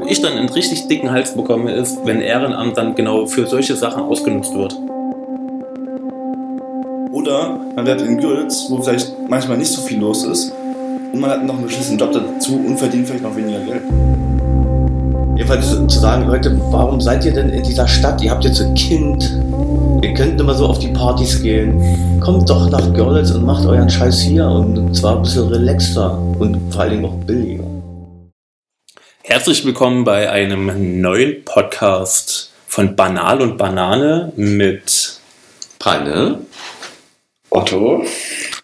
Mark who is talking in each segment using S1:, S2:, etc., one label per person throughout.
S1: Wo ich dann einen richtig dicken Hals bekomme, ist, wenn Ehrenamt dann genau für solche Sachen ausgenutzt wird.
S2: Oder man wird in Gülz, wo vielleicht manchmal nicht so viel los ist, und man hat noch einen beschissenen Job dazu und verdient vielleicht noch weniger Geld.
S3: Jedenfalls zu sagen, Leute, warum seid ihr denn in dieser Stadt? Ihr habt jetzt ein Kind. Ihr könnt immer so auf die Partys gehen. Kommt doch nach Görlitz und macht euren Scheiß hier und zwar ein bisschen relaxter und vor allen Dingen auch billiger.
S1: Herzlich willkommen bei einem neuen Podcast von Banal und Banane mit
S3: Panne,
S2: Otto?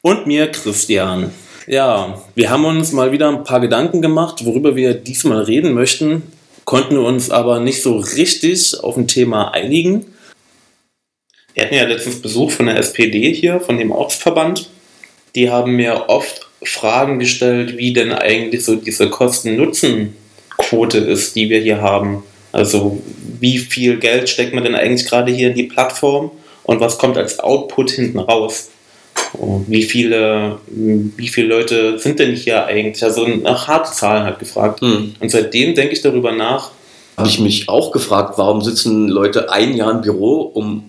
S1: und mir Christian. Ja, wir haben uns mal wieder ein paar Gedanken gemacht, worüber wir diesmal reden möchten, konnten uns aber nicht so richtig auf ein Thema einigen. Wir hatten ja letztens Besuch von der SPD hier, von dem Ortsverband. Die haben mir oft Fragen gestellt, wie denn eigentlich so diese Kosten-Nutzen-Quote ist, die wir hier haben. Also wie viel Geld steckt man denn eigentlich gerade hier in die Plattform und was kommt als Output hinten raus? Wie viele, wie viele Leute sind denn hier eigentlich? Also nach harte Zahlen halt gefragt.
S3: Hm.
S1: Und seitdem denke ich darüber nach,
S3: habe ich mich auch gefragt, warum sitzen Leute ein Jahr im Büro, um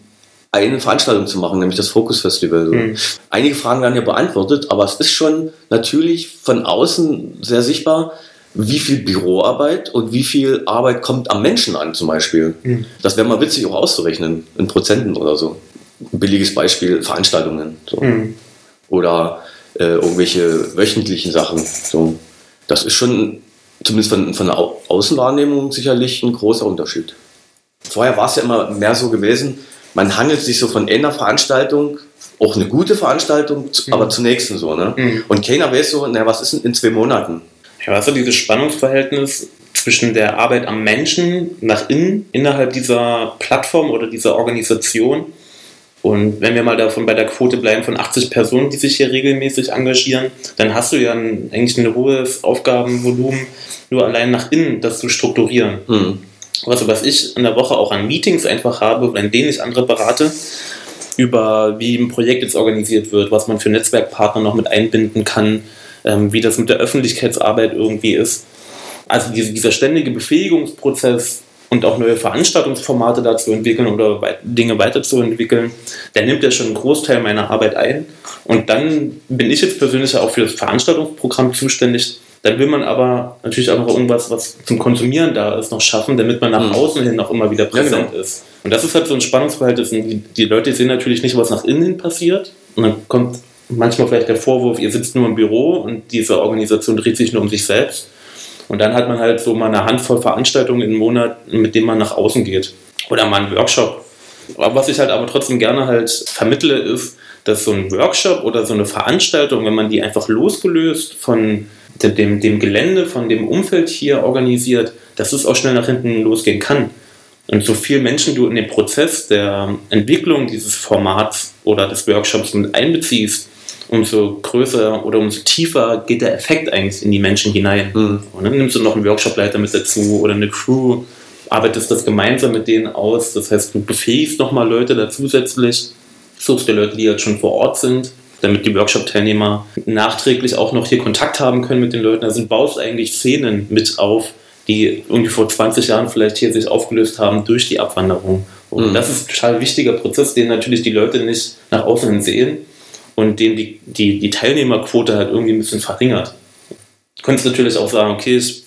S3: eine Veranstaltung zu machen, nämlich das Focus Festival. So.
S1: Hm.
S3: Einige Fragen werden ja beantwortet, aber es ist schon natürlich von außen sehr sichtbar, wie viel Büroarbeit und wie viel Arbeit kommt am Menschen an zum Beispiel.
S1: Hm.
S3: Das wäre mal witzig auch auszurechnen, in Prozenten oder so. Ein billiges Beispiel, Veranstaltungen. So.
S1: hm,
S3: Oder äh, irgendwelche wöchentlichen Sachen. So. Das ist schon, zumindest von, von der Au Außenwahrnehmung, sicherlich ein großer Unterschied. Vorher war es ja immer mehr so gewesen, man hangelt sich so von einer Veranstaltung, auch eine gute Veranstaltung,
S1: Mhm.
S3: aber zur nächsten so. Ne?
S1: Mhm.
S3: Und keiner weiß so, na, was ist denn in zwei Monaten?
S1: Ja, was ist dieses Spannungsverhältnis zwischen der Arbeit am Menschen nach innen, innerhalb dieser Plattform oder dieser Organisation? Und wenn wir mal davon bei der Quote bleiben von 80 Personen, die sich hier regelmäßig engagieren, dann hast du ja ein, eigentlich ein hohes Aufgabenvolumen, nur allein nach innen das zu strukturieren.
S3: Hm.
S1: Also was ich in der Woche auch an Meetings einfach habe, in denen ich andere berate, über wie ein Projekt jetzt organisiert wird, was man für Netzwerkpartner noch mit einbinden kann, ähm, wie das mit der Öffentlichkeitsarbeit irgendwie ist. Also diese, dieser ständige Befähigungsprozess und auch neue Veranstaltungsformate dazu entwickeln oder weit, Dinge weiterzuentwickeln, der nimmt ja schon einen Großteil meiner Arbeit ein. Und dann bin ich jetzt persönlich ja auch für das Veranstaltungsprogramm zuständig. Dann will man aber natürlich auch noch irgendwas, was zum Konsumieren da ist, noch schaffen, damit man nach
S3: Mhm.
S1: außen hin auch immer wieder präsent
S3: genau.
S1: ist. Und das ist halt so ein Spannungsverhältnis. Die Leute sehen natürlich nicht, was nach innen hin passiert. Und dann kommt manchmal vielleicht der Vorwurf, ihr sitzt nur im Büro und diese Organisation dreht sich nur um sich selbst. Und dann hat man halt so mal eine Handvoll Veranstaltungen im Monat, mit denen man nach außen geht. Oder mal einen Workshop. Aber was ich halt aber trotzdem gerne halt vermittle, ist, dass so ein Workshop oder so eine Veranstaltung, wenn man die einfach losgelöst von dem, dem, Gelände, von dem Umfeld hier organisiert, dass es auch schnell nach hinten losgehen kann. Und so viel Menschen du in den Prozess der Entwicklung dieses Formats oder des Workshops mit einbeziehst, umso größer oder umso tiefer geht der Effekt eigentlich in die Menschen hinein.
S3: Mhm.
S1: Und dann nimmst du noch einen Workshopleiter mit dazu oder eine Crew, arbeitest das gemeinsam mit denen aus. Das heißt, du befähigst nochmal Leute da zusätzlich, suchst dir Leute, die jetzt schon vor Ort sind, damit die Workshop-Teilnehmer nachträglich auch noch hier Kontakt haben können mit den Leuten. Also du baust eigentlich Szenen mit auf, die irgendwie vor 20 Jahren vielleicht hier sich aufgelöst haben durch die Abwanderung. Und
S3: Mhm.
S1: das ist ein total wichtiger Prozess, den natürlich die Leute nicht nach außen sehen und den die, die, die Teilnehmerquote halt irgendwie ein bisschen verringert. Du könntest natürlich auch sagen, okay, ich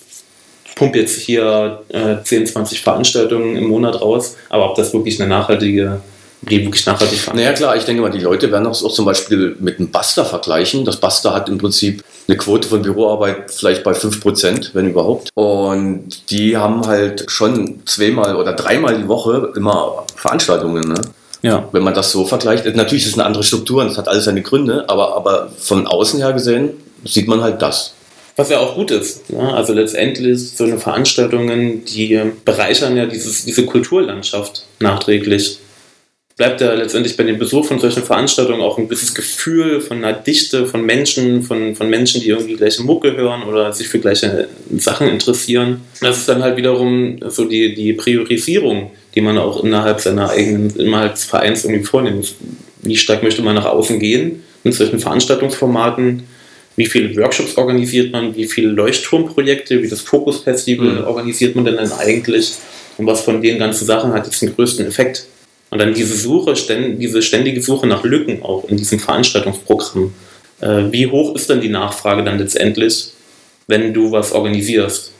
S1: pumpe jetzt hier äh, 10, 20 Veranstaltungen im Monat raus, aber ob das wirklich eine nachhaltige, die wirklich nachhaltig
S3: Naja
S1: veranstaltet
S3: klar, ich denke mal, die Leute werden das auch zum Beispiel mit einem Basta vergleichen. Das Basta hat im Prinzip eine Quote von Büroarbeit vielleicht bei 5%, wenn überhaupt. Und die haben halt schon zweimal oder dreimal die Woche immer Veranstaltungen. Ne?
S1: Ja.
S3: Wenn man das so vergleicht, natürlich ist es eine andere Struktur und es hat alles seine Gründe, aber, aber von außen her gesehen sieht man halt das.
S1: Was ja auch gut ist. Ja? Also letztendlich so eine Veranstaltungen, die bereichern ja dieses, diese Kulturlandschaft nachträglich. Bleibt ja letztendlich bei dem Besuch von solchen Veranstaltungen auch ein gewisses Gefühl von einer Dichte von Menschen, von, von Menschen, die irgendwie gleiche Mucke hören oder sich für gleiche Sachen interessieren. Das ist dann halt wiederum so die, die Priorisierung, die man auch innerhalb seiner eigenen, innerhalb des Vereins irgendwie vornimmt. Wie stark möchte man nach außen gehen mit solchen Veranstaltungsformaten? wie viele Workshops organisiert man, wie viele Leuchtturmprojekte, wie das Focus Festival
S3: Mhm.
S1: organisiert man denn dann eigentlich und was von den ganzen Sachen hat jetzt den größten Effekt. Und dann diese Suche, diese ständige Suche nach Lücken auch in diesem Veranstaltungsprogramm. Äh, wie hoch ist dann die Nachfrage dann letztendlich, wenn du was organisierst?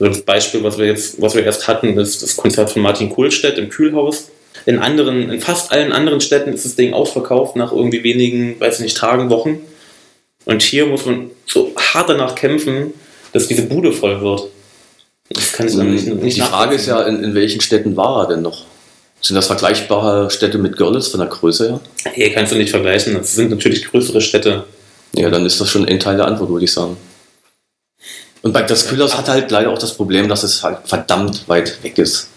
S1: Ja. So Das Beispiel, was wir jetzt, was wir erst hatten, ist das Konzert von Martin Kohlstedt im Kühlhaus. In anderen, in fast allen anderen Städten ist das Ding ausverkauft nach irgendwie wenigen, weiß ich nicht, Tagen, Wochen. Und hier muss man so hart danach kämpfen, dass diese Bude voll wird. Das kann ich dann nicht, nicht
S3: Die Frage ist ja, in, in welchen Städten war er denn noch? Sind das vergleichbare Städte mit Görlitz von der Größe her?
S1: Hier kannst du nicht vergleichen. Das sind natürlich größere Städte.
S3: Ja, dann ist das schon ein Teil der Antwort, würde ich sagen. Und bei das Kühlhaus hat halt leider auch das Problem, dass es halt verdammt weit weg ist.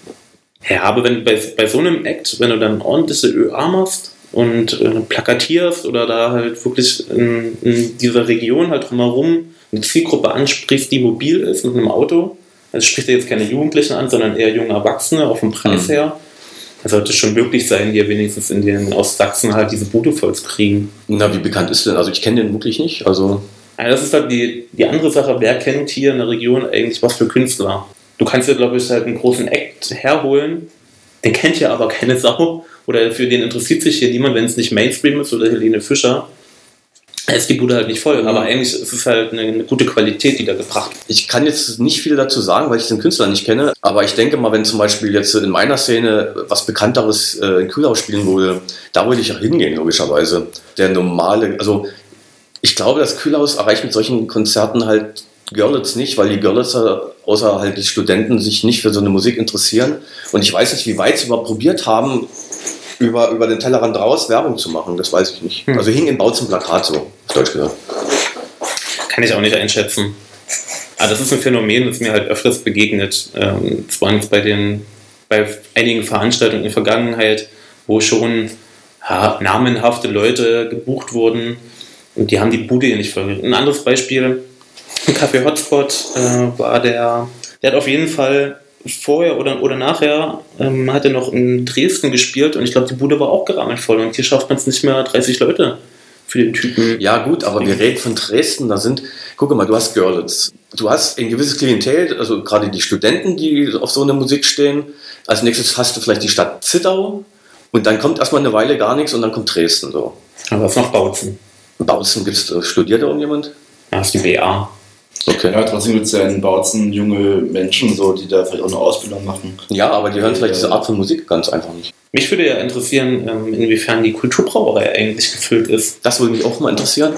S1: Ja, aber wenn bei, bei so einem Act, wenn du dann ordentliche ÖA machst und äh, plakatierst oder da halt wirklich in, in dieser Region halt drumherum eine Zielgruppe ansprichst, die mobil ist mit einem Auto, also spricht er jetzt keine Jugendlichen an, sondern eher junge Erwachsene auf dem Preis
S3: Mhm.
S1: her, dann sollte es schon möglich sein, dir wenigstens in den Ostsachsen halt diese Bude voll zu kriegen.
S3: Na, wie bekannt ist denn? Also ich kenne den wirklich nicht. Also
S1: Also das ist halt die, die andere Sache, wer kennt hier in der Region eigentlich was für Künstler? Du kannst dir, glaube ich, halt einen großen Act herholen, den kennt ja aber keine Sau oder für den interessiert sich hier niemand, wenn es nicht Mainstream ist oder Helene Fischer. Da ist die Bude halt nicht voll, aber eigentlich ist es halt eine, eine gute Qualität, die da gebracht wird.
S3: ich kann jetzt nicht viel dazu sagen, weil ich den Künstler nicht kenne. Aber ich denke mal, wenn zum Beispiel jetzt in meiner Szene was Bekannteres äh, in Kühlhaus spielen würde, da würde ich auch hingehen, logischerweise. Der normale, also ich glaube, das Kühlhaus erreicht mit solchen Konzerten halt Görlitz nicht, weil die Görlitzer, außer halt die Studenten, sich nicht für so eine Musik interessieren. Und ich weiß nicht, wie weit sie überhaupt probiert haben, über, über den Tellerrand raus Werbung zu machen. Das weiß ich nicht.
S1: Hm.
S3: Also hing im Bautzen Plakat so, auf Deutsch gesagt.
S1: Kann ich auch nicht einschätzen. Aber das ist ein Phänomen, das mir halt öfters begegnet. Ähm, Es waren jetzt bei, den, bei einigen Veranstaltungen in der Vergangenheit, wo schon ja, namenhafte Leute gebucht wurden und die haben die Bude hier nicht voll. Ein anderes Beispiel, Café Hotspot äh, war der, der hat auf jeden Fall vorher oder, oder nachher ähm, hat er noch in Dresden gespielt und ich glaube, die Bude war auch gerammelt voll und hier schafft man es nicht mehr 30 Leute für den Typen.
S3: Ja, gut, aber wir reden von Dresden, da sind, guck mal, du hast Görlitz. Du hast ein gewisses Klientel, also gerade die Studenten, die auf so eine Musik stehen. Als nächstes hast du vielleicht die Stadt Zittau und dann kommt erstmal eine Weile gar nichts und dann kommt Dresden so.
S1: Aber was noch Bautzen?
S3: In Bautzen gibt's, äh, studiert da irgendjemand?
S1: Ja, ist die BA.
S3: Okay.
S2: Ja, trotzdem gibt es ja in Bautzen junge Menschen, so, die da vielleicht auch eine Ausbildung machen.
S3: Ja, aber die hören vielleicht diese Art von Musik ganz einfach nicht.
S1: Mich würde ja interessieren, ähm, inwiefern die Kulturbrauerei eigentlich gefüllt ist.
S3: Das würde mich auch mal interessieren.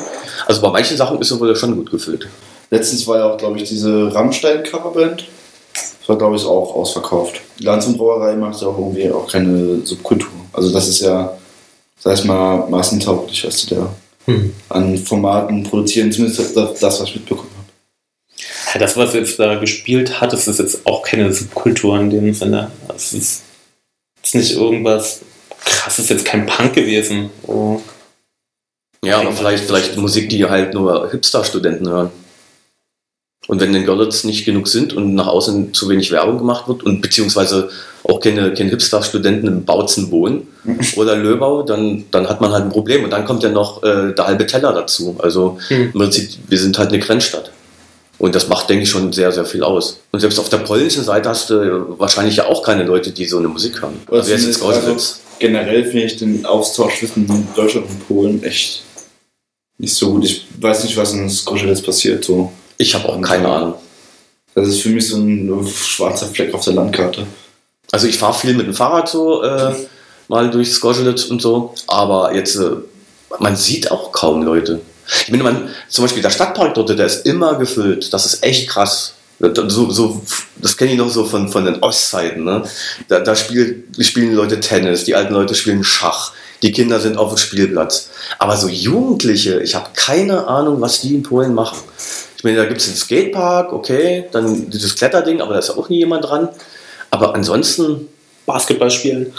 S3: Also bei manchen Sachen ist sie wohl schon gut gefüllt.
S2: Letztens war ja auch, glaube ich, diese Rammstein-Coverband. Das war, glaube ich, auch ausverkauft. Die Lanz und Brauerei macht ja auch irgendwie auch keine Subkultur. Also das ist ja, sag ich mal, massentauglich, was die da
S1: Hm.
S2: an Formaten produzieren. Zumindest das, das was ich mitbekommen habe.
S1: Ja, das, was jetzt da gespielt hat, das ist jetzt auch keine Subkultur in dem Sinne. Es ist, ist nicht irgendwas krasses, jetzt kein Punk gewesen. Oh.
S3: Ja, aber vielleicht, vielleicht Musik, die halt nur Hipster-Studenten hören. Und wenn in Görlitz nicht genug sind und nach außen zu wenig Werbung gemacht wird und beziehungsweise auch keine, keine Hipster-Studenten im Bautzen wohnen oder Löbau, dann, dann hat man halt ein Problem. Und dann kommt ja noch äh, der halbe Teller dazu. Also
S1: Hm.
S3: im Prinzip, wir sind halt eine Grenzstadt. Und das macht, denke ich, schon sehr, sehr viel aus. Und selbst auf der polnischen Seite hast du wahrscheinlich ja auch keine Leute, die so eine Musik hören.
S2: Oder
S3: Also jetzt in Auschwitz.
S2: Generell finde ich den Austausch zwischen Deutschland und Polen echt nicht so gut. Ich weiß nicht, was in Skoschelitz passiert. So.
S3: Ich habe auch keine Ahnung.
S2: Das ist für mich so ein schwarzer Fleck auf der Landkarte.
S3: Also ich fahre viel mit dem Fahrrad so äh, mal durch Skoschelitz und so, aber jetzt äh, man sieht auch kaum Leute. Ich meine, man, zum Beispiel der Stadtpark dort, der ist immer gefüllt. Das ist echt krass. So, so, das kenne ich noch so von, von den Ostzeiten. Ne? Da, da spielt, spielen Leute Tennis, die alten Leute spielen Schach, die Kinder sind auf dem Spielplatz. Aber so Jugendliche, ich habe keine Ahnung, was die in Polen machen. Ich meine, da gibt es den Skatepark, okay, dann dieses Kletterding, aber da ist ja auch nie jemand dran. Aber ansonsten,
S1: Basketball spielen.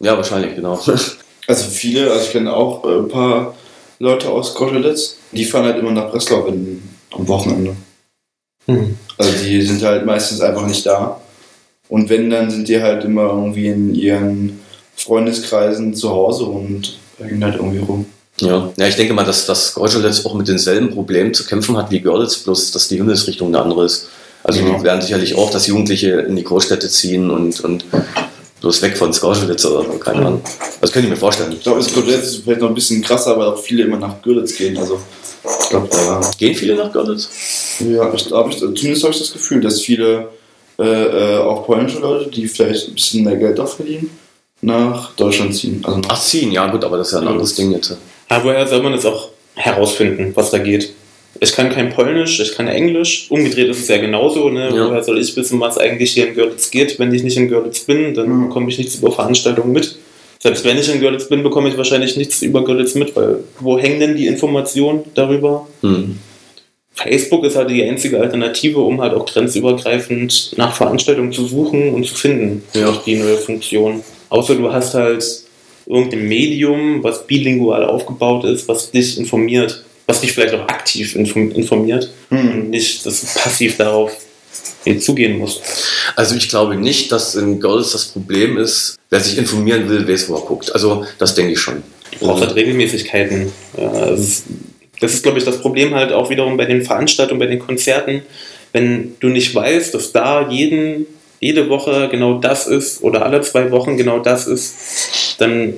S3: ja, wahrscheinlich, genau.
S2: Also viele, also ich kenne auch äh, ein paar Leute aus Koschelitz, die fahren halt immer nach Breslau wenn, am Wochenende.
S1: Hm.
S2: Also die sind halt meistens einfach nicht da. Und wenn, dann sind die halt immer irgendwie in ihren Freundeskreisen zu Hause und hängen halt irgendwie rum.
S3: Ja. ja, ich denke mal, dass das Gorgeletz auch mit denselben Problemen zu kämpfen hat wie Görlitz, bloß dass die Himmelsrichtung eine andere ist. Also
S2: Ja.
S3: die werden sicherlich auch, dass Jugendliche in die Großstädte ziehen und, und bloß weg von Skorschelitz oder so, keine Ahnung. Das könnte ich mir vorstellen.
S2: Ich glaube, es kommt jetzt vielleicht noch ein bisschen krasser, weil auch viele immer nach Görlitz gehen. Also, ich glaube, da.
S3: Gehen viele nach Görlitz?
S2: Ja, ich, hab ich, zumindest habe ich das Gefühl, dass viele, äh, äh, auch polnische Leute, die vielleicht ein bisschen mehr Geld auch verdienen, nach Deutschland ziehen. Also nach,
S3: Ach, ziehen, ja gut, aber das ist ja ein anderes Ding jetzt.
S1: Aber woher soll man das auch herausfinden, was da geht? Ich kann kein Polnisch, ich kann Englisch. Umgedreht ist es ja genauso. Ne?
S3: Ja.
S1: Woher soll ich wissen, was eigentlich hier in Görlitz geht? Wenn ich nicht in Görlitz bin, dann
S2: Mhm.
S1: bekomme ich nichts über Veranstaltungen mit. Selbst wenn ich in Görlitz bin, bekomme ich wahrscheinlich nichts über Görlitz mit, weil wo hängen denn die Informationen darüber?
S3: Hm.
S1: Facebook ist halt die einzige Alternative, um halt auch grenzübergreifend nach Veranstaltungen zu suchen und zu finden.
S3: Ja.
S1: Durch die neue Funktion. Außer du hast halt irgendein Medium, was bilingual aufgebaut ist, was dich informiert, was dich vielleicht auch aktiv inform- informiert
S2: Hm.
S1: und nicht, dass du passiv darauf zugehen musst.
S3: Also ich glaube nicht, dass in Görlitz das Problem ist, wer sich informieren will, weiß, wo er guckt. Also das denke ich schon.
S1: Du brauchst halt Regelmäßigkeiten. Das ist, glaube ich, das Problem halt auch wiederum bei den Veranstaltungen, bei den Konzerten. Wenn du nicht weißt, dass da jeden, jede Woche genau das ist oder alle zwei Wochen genau das ist, dann,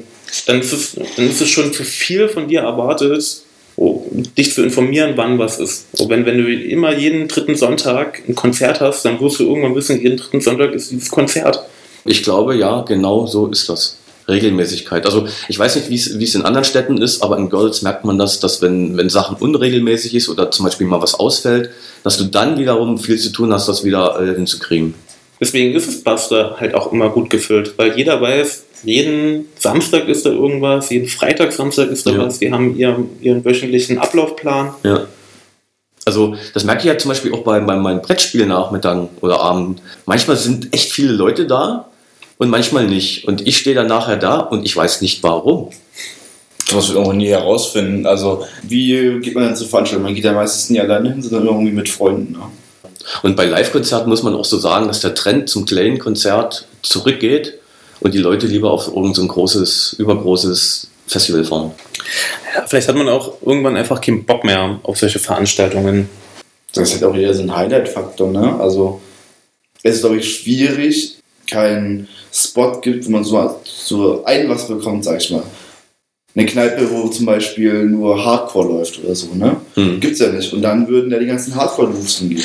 S1: dann, ist, es, dann ist es schon zu viel von dir erwartet, dich zu informieren, wann was ist. Und wenn, wenn du immer jeden dritten Sonntag ein Konzert hast, dann wirst du irgendwann wissen, jeden dritten Sonntag ist dieses Konzert.
S3: Ich glaube, ja, genau so ist das. Regelmäßigkeit. Also ich weiß nicht, wie es in anderen Städten ist, aber in Görlitz merkt man das, dass wenn, wenn Sachen unregelmäßig ist oder zum Beispiel mal was ausfällt, dass du dann wiederum viel zu tun hast, das wieder äh, hinzukriegen.
S1: Deswegen ist es Buster halt auch immer gut gefüllt, weil jeder weiß, jeden Samstag ist da irgendwas, jeden Freitag, Samstag ist da
S3: Ja.
S1: was, die haben ihren, ihren wöchentlichen Ablaufplan.
S3: Ja. Also das merke ich ja zum Beispiel auch bei, bei meinen Brettspielnachmittagen oder Abend. Manchmal sind echt viele Leute da und manchmal nicht. Und ich stehe dann nachher da und ich weiß nicht warum.
S2: Das wir auch nie herausfinden. Also, wie geht man denn zur Veranstaltung? Man geht ja meistens nie alleine hin, sondern irgendwie mit Freunden. Ne?
S3: Und bei Live-Konzerten muss man auch so sagen, dass der Trend zum kleinen Konzert zurückgeht und die Leute lieber auf irgendein so ein großes, übergroßes Festival fahren.
S1: Ja, vielleicht hat man auch irgendwann einfach keinen Bock mehr auf solche Veranstaltungen.
S2: Das ist halt auch eher so ein Highlight-Faktor. Ne? Also, es ist, glaube ich, schwierig, keinen Spot gibt, wo man so, so ein was bekommt, sag ich mal. Eine Kneipe, wo zum Beispiel nur Hardcore läuft oder so, ne?
S3: Hm.
S2: Gibt's ja nicht. Und dann würden ja die ganzen Hardcore-Loops hingehen.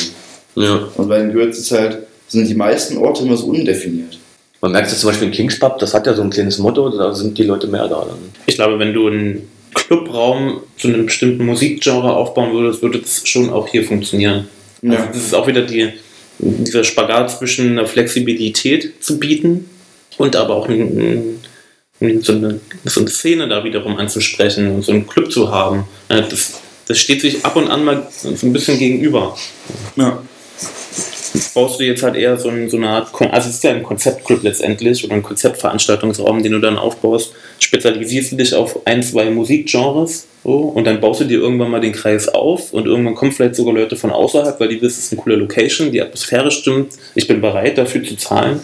S3: Ja.
S2: Und bei den Girls ist halt, sind die meisten Orte immer so undefiniert.
S3: Man merkt es zum Beispiel in Kings Pub, das hat ja so ein kleines Motto, da sind die Leute mehr da. Dann.
S1: Ich glaube, wenn du einen Clubraum zu einem bestimmten Musikgenre aufbauen würdest, würde das schon auch hier funktionieren. Also
S2: Ja.
S1: das ist auch wieder die, dieser Spagat zwischen einer Flexibilität zu bieten und aber auch ein, ein, so, eine, so eine Szene da wiederum anzusprechen und so einen Club zu haben. Das, das steht sich ab und an mal so ein bisschen gegenüber.
S2: Ja.
S1: Baust du jetzt halt eher so, ein, so eine Art, also es ist ja ein Konzeptclub letztendlich oder ein Konzeptveranstaltungsraum, den du dann aufbaust, spezialisierst du dich auf ein, zwei Musikgenres so, und dann baust du dir irgendwann mal den Kreis auf und irgendwann kommen vielleicht sogar Leute von außerhalb, weil die wissen, es ist eine coole Location, die Atmosphäre stimmt, ich bin bereit dafür zu zahlen,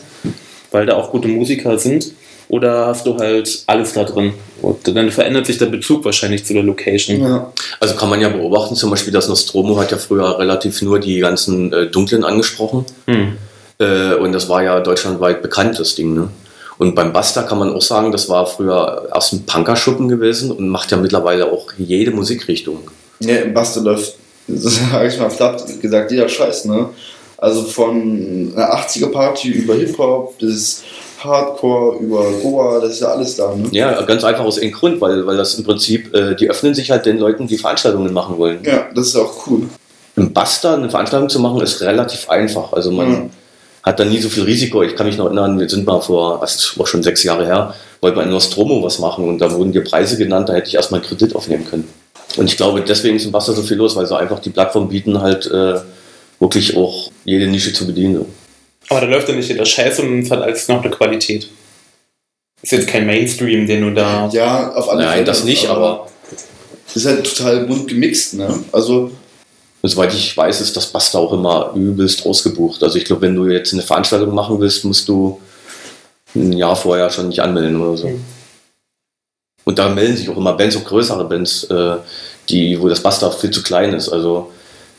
S1: weil da auch gute Musiker sind. Oder hast du halt alles da drin? Und dann verändert sich der Bezug wahrscheinlich zu der Location.
S2: ja.
S3: Also kann man ja beobachten, zum Beispiel das Nostromo hat ja früher relativ nur die ganzen äh, Dunklen angesprochen.
S1: Hm.
S3: Äh, und das war ja deutschlandweit bekannt, das Ding. Ne? Und beim Basta kann man auch sagen, das war früher erst ein Punkerschuppen gewesen und macht ja mittlerweile auch jede Musikrichtung.
S2: Ja, im Baste läuft, sag ich mal, platt gesagt, jeder Scheiß, ne? Also von einer 80er-Party über Hip-Hop bis Hardcore, über Goa, das ist ja alles da, ne?
S3: Ja, ganz einfach aus einem Grund, weil, weil das im Prinzip, äh, die öffnen sich halt den Leuten, die Veranstaltungen machen wollen.
S2: Ja, das ist auch cool.
S3: Im Basta eine Veranstaltung zu machen, ist relativ einfach. Also man
S2: Mhm.
S3: hat da nie so viel Risiko. Ich kann mich noch erinnern, wir sind mal vor, das ist auch schon sechs Jahre her, wollten wir in Nostromo was machen und da wurden dir Preise genannt, da hätte ich erstmal einen Kredit aufnehmen können. Und ich glaube, deswegen ist im Basta so viel los, weil sie einfach die Plattform bieten, halt äh, wirklich auch jede Nische zu bedienen.
S1: Aber da läuft ja nicht jeder Scheiß und es hat alles noch eine Qualität. Ist jetzt kein Mainstream, den du da.
S2: Ja, auf alle
S3: Nein, das nicht, aber
S2: Es ist halt total bunt gemixt, ne? Also,
S3: Und soweit ich weiß, ist das Basta auch immer übelst ausgebucht. Also ich glaube, wenn du jetzt eine Veranstaltung machen willst, musst du ein Jahr vorher schon nicht anmelden oder so. Und da melden sich auch immer Bands, auch größere Bands, äh, die, wo das Buster viel zu klein ist. Also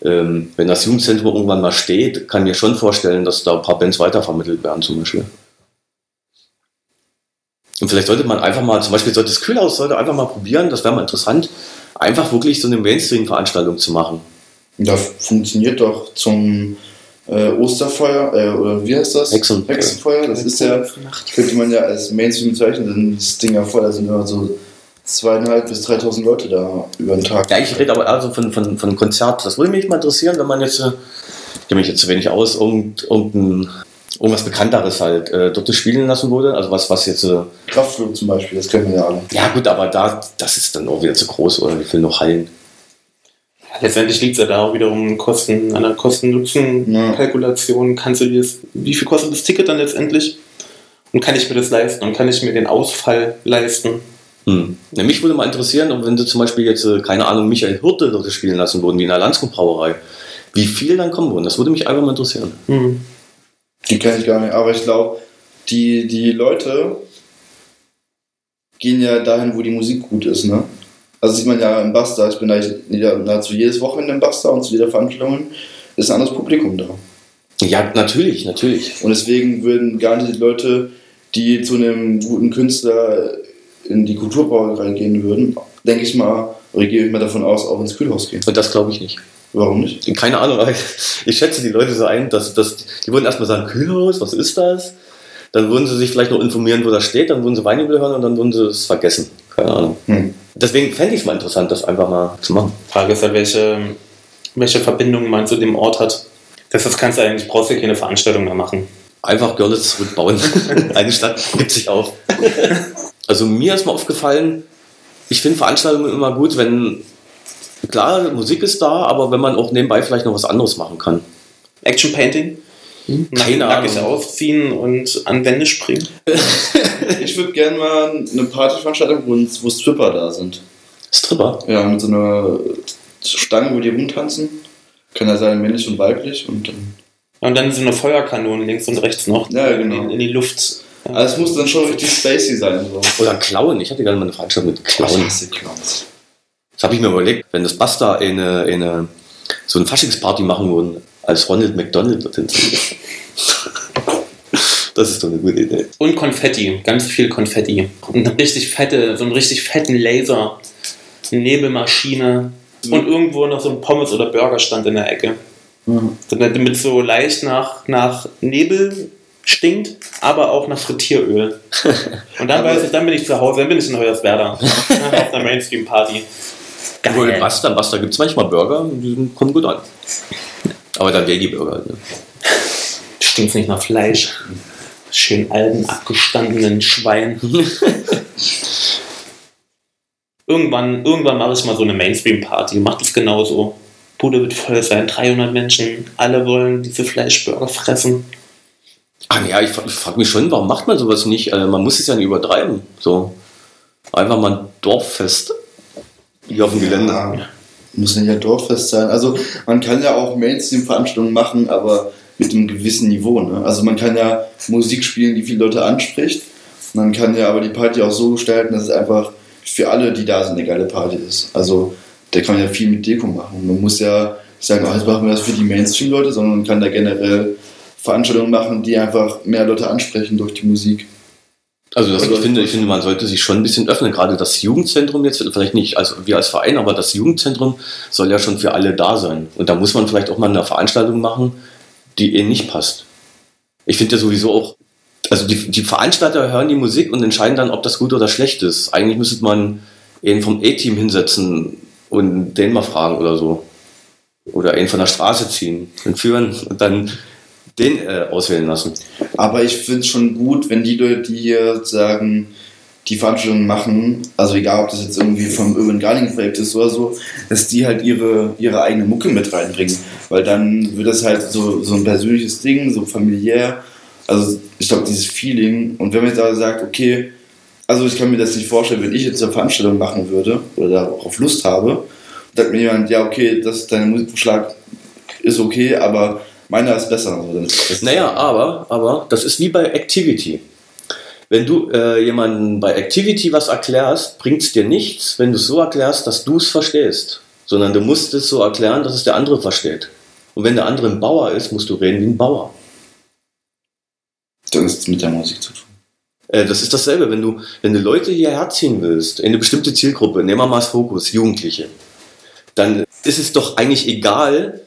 S3: ähm, wenn das Jugendzentrum irgendwann mal steht, kann ich mir schon vorstellen, dass da ein paar Bands weitervermittelt werden zum Beispiel. Und vielleicht sollte man einfach mal, zum Beispiel sollte das Kühlhaus sollte einfach mal probieren, das wäre mal interessant, einfach wirklich so eine Mainstream-Veranstaltung zu machen.
S2: Da funktioniert doch zum äh, Osterfeuer, äh, oder wie heißt das?
S3: Hexen-
S2: Hexenfeuer. Das ist ja, könnte man ja als Mainstream bezeichnen, denn das Ding ja voll, da sind immer so zweieinhalb bis 3000 Leute da über den Tag.
S3: Ja, ich rede aber eher so von, von, von Konzert. Das würde mich mal interessieren, wenn man jetzt, äh, ich kenne mich jetzt zu wenig aus, irgend, irgendein, irgendwas Bekannteres halt äh, dort spielen lassen wurde. Also was, was jetzt, äh,
S2: Kraftflug zum Beispiel, das kennen wir ja alle.
S3: ja gut, aber da, das ist dann auch wieder zu groß oder die fehlen noch Hallen.
S1: Letztendlich liegt es ja da auch wiederum Kosten, an der Kosten-Nutzen-Kalkulation. Kannst du dir das, wie viel kostet das Ticket dann letztendlich? Und kann ich mir das leisten? Und kann ich mir den Ausfall leisten?
S3: Hm. Ja, mich würde mal interessieren, ob wenn sie zum Beispiel jetzt, äh, keine Ahnung, Michael Hirte dort spielen lassen würden, wie in der Landskog-Brauerei, wie viel dann kommen würden. Das würde mich einfach mal interessieren.
S1: Hm.
S2: Die kenne ich gar nicht, aber ich glaube, die, die Leute gehen ja dahin, wo die Musik gut ist, ne? Also sieht man ja im Basta, ich bin jeder- nahezu jedes Wochenende im Basta und zu jeder Veranstaltung ist ein anderes Publikum da.
S3: Ja, natürlich, natürlich.
S2: Und deswegen würden gar nicht die Leute, die zu einem guten Künstler in die Kulturbrauerei gehen würden, denke ich mal, oder gehe ich mal davon aus, auch ins Kühlhaus gehen.
S3: Und das glaube ich nicht.
S2: Warum nicht?
S3: Keine Ahnung, aber ich schätze die Leute so ein, dass, dass die würden erstmal sagen, Kühlhaus, was ist das? Dann würden sie sich vielleicht noch informieren, wo das steht, dann würden sie Weinjubel hören und dann würden sie es vergessen. Keine Ahnung.
S2: Hm.
S3: Deswegen fände ich es mal interessant, das einfach mal zu machen.
S1: Frage ist ja, welche, welche Verbindung man zu dem Ort hat. Deshalb kannst du eigentlich, brauchst du keine Veranstaltung mehr machen.
S3: Einfach Görlitz zurückbauen. Eine Stadt gibt sich auf. Also mir ist mal aufgefallen, ich finde Veranstaltungen immer gut, wenn, klar, Musik ist da, aber wenn man auch nebenbei vielleicht noch was anderes machen kann.
S1: Action Painting?
S3: Keine
S1: Nackig
S3: Ahnung.
S1: ausziehen und an Wände springen?
S2: Ich würde gerne mal eine Partyveranstaltung, wo, wo Stripper da sind.
S3: Stripper.
S2: Ja, mit so einer Stange, wo die rumtanzen. Kann ja sein, männlich und weiblich. Und dann,
S1: Und dann so eine Feuerkanone links und rechts noch
S2: Ja, genau.
S1: in, in die Luft.
S2: Also es muss dann schon richtig spacey sein. So.
S3: Oder Klauen. Ich hatte gerne mal eine Veranstaltung mit Klauen.
S2: hasse Clowns.
S3: Das habe ich mir überlegt, wenn das Basta eine, eine, so eine Faschingsparty machen würden, als Ronald McDonald dorthin. Das ist doch eine gute Idee.
S1: Und Konfetti, ganz viel Konfetti. Und eine richtig fette, so einen richtig fetten Laser, eine Nebelmaschine und irgendwo noch so ein Pommes- oder Burgerstand in der Ecke.
S2: Mhm.
S1: Damit so leicht nach, nach Nebel stinkt, aber auch nach Frittieröl. Und dann weiß ich, dann bin ich zu Hause, dann bin ich in Hoyerswerda. auf einer Mainstream-Party. Geil.
S3: Basta, Basta gibt es manchmal Burger, die kommen gut an. Aber dann Veggie-Burger halt. Ne?
S1: Stinkt nicht nach Fleisch. Schön alten, abgestandenen Schwein. irgendwann, irgendwann mache ich mal so eine Mainstream-Party. Macht es genauso. Bude wird voll sein, 300 Menschen, alle wollen diese Fleischburger fressen.
S3: Ah, ja, ich, ich frage mich schon, warum macht man sowas nicht? Also man muss es ja nicht übertreiben. So. Einfach mal ein Dorffest hier auf dem Gelände.
S2: Ja, muss nicht ja Dorffest sein. Also man kann ja auch Mainstream-Veranstaltungen machen, aber mit einem gewissen Niveau. Ne? Also man kann ja Musik spielen, die viele Leute anspricht. Man kann ja aber die Party auch so gestalten, dass es einfach für alle, die da sind, eine geile Party ist. Also da kann man ja viel mit Deko machen. Man muss ja sagen, jetzt machen wir das für die Mainstream-Leute, sondern man kann da generell Veranstaltungen machen, die einfach mehr Leute ansprechen durch die Musik.
S3: Also das, ich,
S2: Also-
S3: finde, ich finde, man sollte sich schon ein bisschen öffnen. Gerade das Jugendzentrum jetzt, vielleicht nicht als wir als Verein, aber das Jugendzentrum soll ja schon für alle da sein. Und da muss man vielleicht auch mal eine Veranstaltung machen, die ihnen nicht passt. Ich finde ja sowieso auch, also die, die Veranstalter hören die Musik und entscheiden dann, ob das gut oder schlecht ist. Eigentlich müsste man einen vom A-Team hinsetzen und den mal fragen oder so. Oder einen von der Straße ziehen und führen und dann den äh, auswählen lassen.
S2: Aber ich finde es schon gut, wenn die Leute, die hier sagen, die Veranstaltungen machen, also egal ob das jetzt irgendwie vom Urban Gardening Projekt ist oder so, dass die halt ihre, ihre eigene Mucke mit reinbringen. Weil dann wird das halt so, so ein persönliches Ding, so familiär. Also ich glaube, dieses Feeling. Und wenn man jetzt aber sagt, okay, also ich kann mir das nicht vorstellen, wenn ich jetzt eine Veranstaltung machen würde oder darauf Lust habe, sagt mir jemand, ja okay, das ist dein Musikvorschlag ist okay, aber meiner ist besser. Dann ist
S3: Naja, aber, aber das ist wie bei Activity. Wenn du äh, jemandem bei Activity was erklärst, bringt es dir nichts, wenn du es so erklärst, dass du es verstehst. Sondern du musst es so erklären, dass es der andere versteht. Und wenn der andere ein Bauer ist, musst du reden wie ein Bauer.
S2: Das ist mit der Musik zu tun.
S3: Äh, das ist dasselbe, wenn du, wenn du Leute hierher ziehen willst, in eine bestimmte Zielgruppe, nehmen wir mal das Fokus, Jugendliche, dann ist es doch eigentlich egal,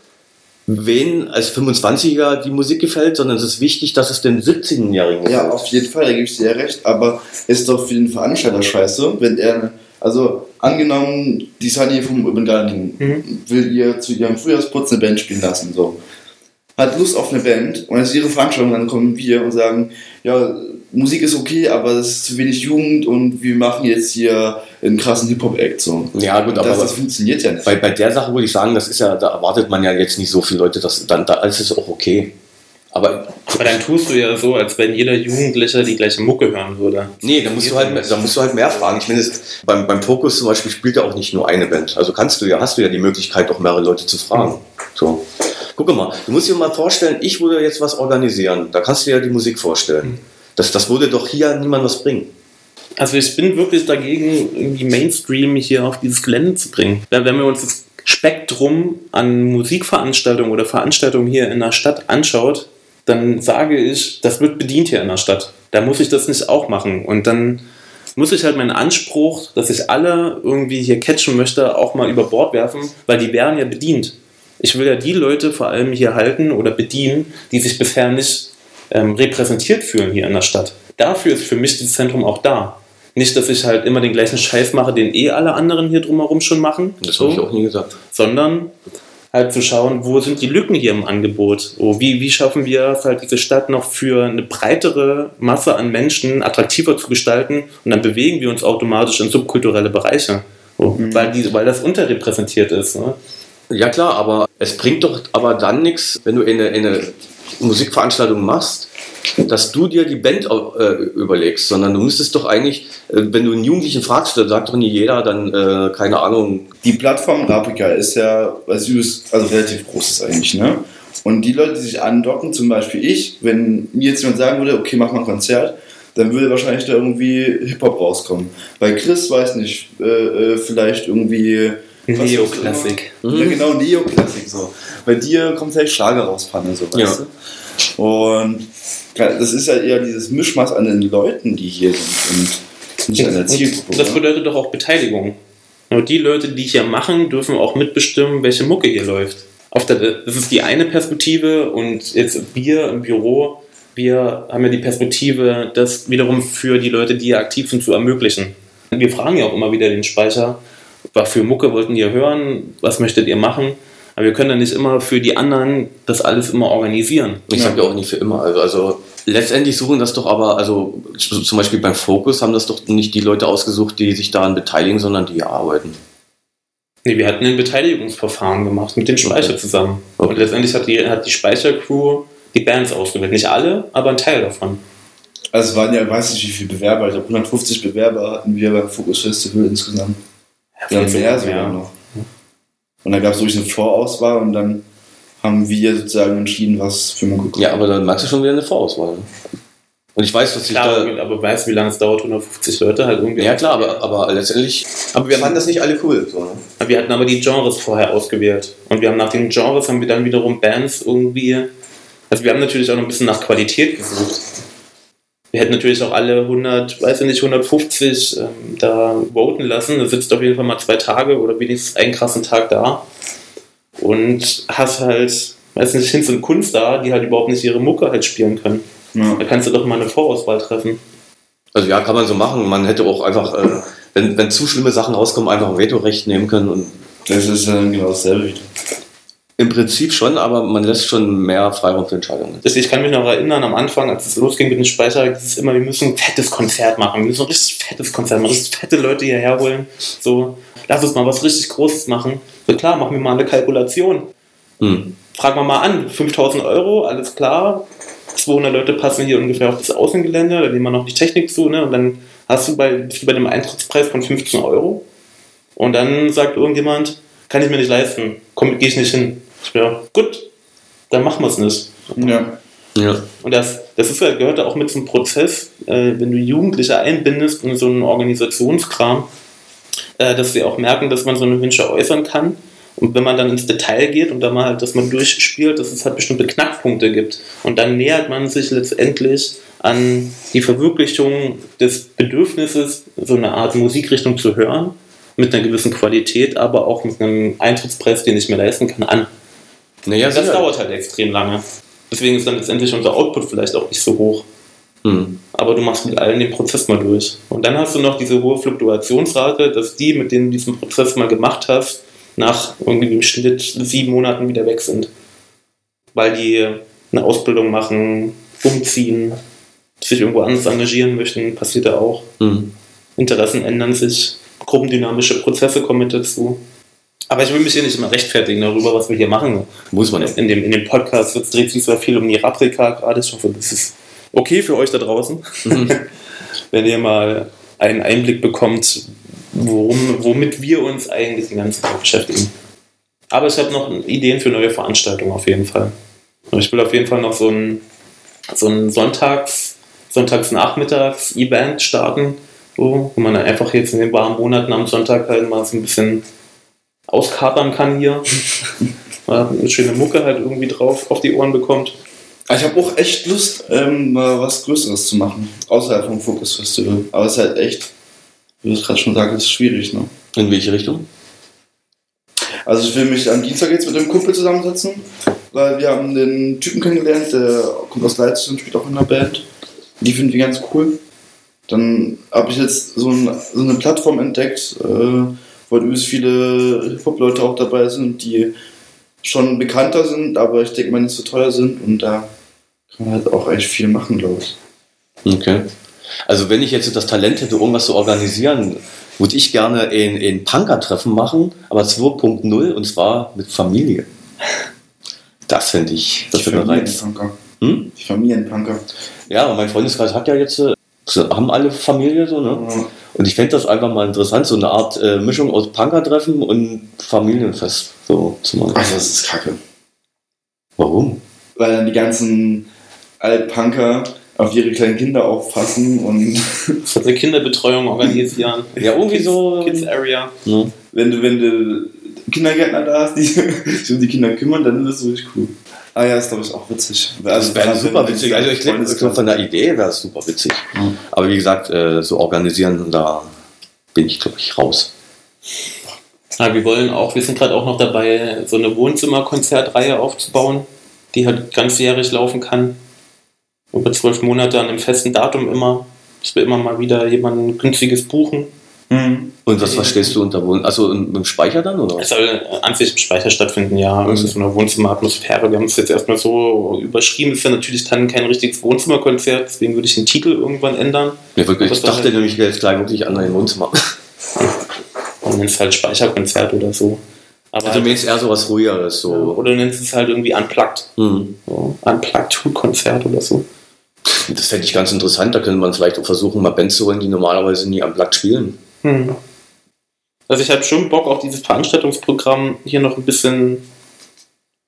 S3: wen als 25er die Musik gefällt, sondern es ist wichtig, dass es den 17-Jährigen gefällt.
S2: Ja, auf jeden Fall, da gebe ich dir ja recht, aber ist doch für den Veranstalter scheiße, wenn er, also angenommen, die Sunny vom Urban Gardening
S1: Mhm.
S2: will ihr zu ihrem Frühjahrsputz eine Band spielen lassen, so. Hat Lust auf eine Band und es ist ihre Veranstaltung, dann kommen wir und sagen, ja, Musik ist okay, aber es ist zu wenig Jugend und wir machen jetzt hier einen krassen Hip-Hop-Act, so.
S3: Ja, gut, aber
S2: das, das funktioniert ja nicht.
S3: bei, bei der Sache würde ich sagen, das ist ja, da erwartet man ja jetzt nicht so viele Leute, dass, dann, da ist es auch okay. Aber
S1: Aber dann tust du ja so, als wenn jeder Jugendliche die gleiche Mucke hören würde.
S3: Nee, da musst du halt, da musst du halt mehr fragen. Ich meine, beim, beim Fokus zum Beispiel spielt ja auch nicht nur eine Band. Also kannst du ja, hast du ja die Möglichkeit, auch mehrere Leute zu fragen. So. Guck mal, du musst dir mal vorstellen, ich würde jetzt was organisieren. Da kannst du dir ja die Musik vorstellen. Das, das würde doch hier niemand was bringen.
S1: Also ich bin wirklich dagegen, irgendwie Mainstream hier auf dieses Gelände zu bringen. Wenn wir uns das Spektrum an Musikveranstaltungen oder Veranstaltungen hier in der Stadt anschaut, dann sage ich, das wird bedient hier in der Stadt. Da muss ich das nicht auch machen. Und dann muss ich halt meinen Anspruch, dass ich alle irgendwie hier catchen möchte, auch mal über Bord werfen, weil die werden ja bedient. Ich will ja die Leute vor allem hier halten oder bedienen, die sich bisher nicht ähm, repräsentiert fühlen hier in der Stadt. Dafür ist für mich dieses Zentrum auch da. Nicht, dass ich halt immer den gleichen Scheiß mache, den eh alle anderen hier drumherum schon machen,
S3: Das habe ich auch nie gesagt.
S1: sondern halt zu schauen, wo sind die Lücken hier im Angebot? So, wie, wie schaffen wir es halt diese Stadt noch für eine breitere Masse an Menschen attraktiver zu gestalten und dann bewegen wir uns automatisch in subkulturelle Bereiche, so, weil, die, weil das unterrepräsentiert ist. Ne?
S3: Ja klar, aber es bringt doch aber dann nichts, wenn du eine, eine Musikveranstaltung machst, dass du dir die Band äh, überlegst, sondern du müsstest doch eigentlich, äh, wenn du einen Jugendlichen fragst, da sagt doch nie jeder, dann äh, keine Ahnung,
S2: die Plattform Rapika ist ja, Süß, also relativ groß ist eigentlich, ne? Und die Leute, die sich andocken, zum Beispiel ich, wenn mir jetzt jemand sagen würde, okay, mach mal ein Konzert, dann würde wahrscheinlich da irgendwie Hip-Hop rauskommen. Bei Chris, weiß nicht, äh, äh, vielleicht irgendwie...
S1: Neoklassik.
S2: Ja, genau, Neoklassik so. Bei dir kommt vielleicht Schlager raus, Panne, so, weißt
S3: Ja.
S2: du? Und das ist ja eher dieses Mischmaß an den Leuten, die hier sind und nicht an der Zielgruppe.
S1: Das bedeutet doch auch Beteiligung. Und die Leute, die hier machen, dürfen auch mitbestimmen, welche Mucke hier läuft. Auf der, das ist die eine Perspektive und jetzt wir im Büro, wir haben ja die Perspektive, das wiederum für die Leute, die hier aktiv sind, zu ermöglichen. Wir fragen ja auch immer wieder den Speicher, was für Mucke wollten ihr hören, was möchtet ihr machen? Aber wir können dann nicht immer für die anderen das alles immer organisieren.
S3: ich sage ja auch nicht für immer. Also, also letztendlich suchen das doch aber, also zum Beispiel beim Fokus haben das doch nicht die Leute ausgesucht, die sich daran beteiligen, sondern die hier arbeiten.
S1: Nee, wir hatten ein Beteiligungsverfahren gemacht mit den Speicher
S3: Okay.
S1: zusammen.
S3: Okay.
S1: Und letztendlich hat die, hat die Speichercrew die Bands ausgewählt. Nicht alle, aber ein Teil davon.
S2: Also es waren ja, weiß nicht wie viele Bewerber, ich glaube 150 Bewerber hatten wir beim Focus Festival insgesamt. Ja,
S1: vielleicht
S2: mehr
S1: sogar
S2: sogar
S1: mehr.
S2: noch. Und dann gab es durch eine Vorauswahl und dann haben wir sozusagen entschieden, was für Mucke kommt.
S3: Ja, aber dann merkst du schon wieder eine Vorauswahl. ne? Und ich weiß, dass ich
S1: Klar,
S3: da.
S1: aber weißt du, wie lange es dauert, 150 Leute halt irgendwie.
S3: Ja klar, aber, aber letztendlich
S1: Aber wir
S3: fanden das nicht alle cool. So, ne?
S1: Wir hatten aber die Genres vorher ausgewählt. Und wir haben nach den Genres haben wir dann wiederum Bands irgendwie. Also wir haben natürlich auch noch ein bisschen nach Qualität gesucht. Wir hätten natürlich auch alle 100, weiß ich nicht, 150 ähm, da voten lassen. Da sitzt auf jeden Fall mal zwei Tage oder wenigstens einen krassen Tag da. Und hast halt, weiß nicht, Hinz und Kunst da, die halt überhaupt nicht ihre Mucke halt spielen können.
S2: Ja.
S1: Da kannst du doch mal eine Vorauswahl treffen.
S3: Also ja, kann man so machen. Man hätte auch einfach, äh, wenn, wenn zu schlimme Sachen rauskommen, einfach ein Vetorecht nehmen können. Und
S2: Das ist dann genau dasselbe wieder.
S3: Im Prinzip schon, aber man lässt schon mehr Freiraum für Entscheidungen.
S1: Ich kann mich noch erinnern, am Anfang, als es losging mit dem Speicher, hieß es immer, wir müssen ein fettes Konzert machen. Wir müssen ein richtig fettes Konzert machen, richtig fette Leute hierher holen. So, lass uns mal was richtig Großes machen. So klar, machen wir mal eine Kalkulation.
S3: Hm.
S1: Fragen wir mal an, 5000 Euro, alles klar. 200 Leute passen hier ungefähr auf das Außengelände, da nehmen wir noch die Technik zu, ne? Und dann hast du bei, bist du bei dem Eintrittspreis von 15 Euro. Und dann sagt irgendjemand, kann ich mir nicht leisten, komm, gehe ich nicht hin. Ja, gut, dann machen wir es nicht.
S2: Ja.
S3: Ja.
S1: Und das, das ist, gehört ja auch mit zum Prozess, äh, wenn du Jugendliche einbindest in so einen Organisationskram, äh, dass sie auch merken, dass man so eine Wünsche äußern kann. Und wenn man dann ins Detail geht und da mal halt, dass man durchspielt, dass es halt bestimmte Knackpunkte gibt. Und dann nähert man sich letztendlich an die Verwirklichung des Bedürfnisses, so eine Art Musikrichtung zu hören, mit einer gewissen Qualität, aber auch mit einem Eintrittspreis, den ich mir leisten kann, an.
S3: Naja,
S1: Das
S3: sicher.
S1: dauert halt extrem lange. Deswegen ist dann letztendlich unser Output vielleicht auch nicht so hoch.
S3: Hm.
S1: Aber du machst mit allen den Prozess mal durch. Und dann hast du noch diese hohe Fluktuationsrate, dass die, mit denen du diesen Prozess mal gemacht hast, nach irgendwie im Schnitt sieben Monaten wieder weg sind. Weil die eine Ausbildung machen, umziehen, sich irgendwo anders engagieren möchten, passiert ja auch.
S3: Hm.
S1: Interessen ändern sich, gruppendynamische Prozesse kommen mit dazu. Aber ich will mich hier nicht immer rechtfertigen darüber, was wir hier machen.
S3: Muss man ja.
S1: In dem, in dem Podcast dreht sich zwar viel um die Raprika gerade. Ich hoffe, das ist okay für euch da draußen. Wenn ihr mal einen Einblick bekommt, worum, womit wir uns eigentlich den ganzen Tag beschäftigen. Aber ich habe noch Ideen für neue Veranstaltungen auf jeden Fall. Ich will auf jeden Fall noch so ein, so ein Sonntags, Sonntagsnachmittags-Event starten, wo, wo man dann einfach jetzt in den warmen Monaten am Sonntag halt mal so ein bisschen auskapern kann hier. Mal eine schöne Mucke halt irgendwie drauf auf die Ohren bekommt.
S2: Ich habe auch echt Lust, ähm, mal was Größeres zu machen, außerhalb vom Focus Festival. Aber es ist halt echt, wie du es gerade schon sagst, ist schwierig. Ne?
S3: In welche Richtung?
S2: Also ich will mich am Dienstag jetzt mit dem Kumpel zusammensetzen, weil wir haben den Typen kennengelernt, der kommt aus Leipzig und spielt auch in einer Band. Die finden wir ganz cool. Dann habe ich jetzt so, ein, so eine Plattform entdeckt, äh, halt übelst viele Hip-Hop-Leute auch dabei sind, die schon bekannter sind, aber ich denke mal nicht so teuer sind und da kann man halt auch echt viel machen, glaube ich.
S3: Okay. Also wenn ich jetzt das Talent hätte, irgendwas zu organisieren, würde ich gerne ein, ein Punker-Treffen machen, aber 2.0 und zwar mit Familie. Das fände ich, das wäre Reiz.
S2: Familienpunker.
S3: Hm?
S2: Die Familienpunker.
S3: Ja, und mein Freundeskreis hat ja jetzt, äh, haben alle Familie so, ne?
S2: Ja.
S3: Und ich fände das einfach mal interessant, so eine Art äh, Mischung aus Punker-Treffen und Familienfest so zu machen.
S2: Also das ist kacke.
S3: Warum?
S2: weil dann die ganzen Altpunker auf ihre kleinen Kinder aufpassen und
S1: eine Kinderbetreuung organisieren.
S3: Ja, irgendwie so.
S1: Kids Area.
S3: Ne?
S2: wenn du, wenn du Kindergärtner da hast, die sich um die Kinder kümmern, dann ist das wirklich cool. Ah ja, ist glaube ich auch witzig.
S3: Das wäre super witzig. Also ich glaube, von der Idee wäre es super witzig.
S2: Mhm.
S3: Aber wie gesagt, äh, so organisieren, da bin ich, glaube ich, raus.
S1: Ja, wir wollen auch, wir sind gerade auch noch dabei, so eine Wohnzimmerkonzertreihe aufzubauen, die halt ganzjährig laufen kann. Über zwölf Monate an einem festen Datum immer. Dass wir immer mal wieder jemanden günstiges buchen.
S2: Mhm.
S3: Und was verstehst du unter Wohnen? Also im Speicher dann, oder?
S1: Es soll an sich im Speicher stattfinden, ja.
S3: Okay.
S1: Also so eine Wohnzimmeratmosphäre. Wir haben es jetzt erstmal so überschrieben. Es ist ja natürlich dann kein richtiges Wohnzimmerkonzert, deswegen würde ich den Titel irgendwann ändern.
S3: Ja, wirklich, ich dachte
S1: halt-
S3: nämlich jetzt gleich wirklich an ein Wohnzimmer.
S1: Und nennst es halt Speicherkonzert oder so. Aber
S3: Also mir ist eher so was Ruhigeres. So.
S1: oder nennst es halt irgendwie Unplugged.
S3: Hm.
S1: So, Unplugged-Konzert oder so.
S3: Das fände ich ganz interessant. Da könnte man vielleicht auch versuchen, mal Bands zu holen, die normalerweise nie Blatt spielen.
S1: Hm. Also ich habe schon Bock, auch dieses Veranstaltungsprogramm hier noch ein bisschen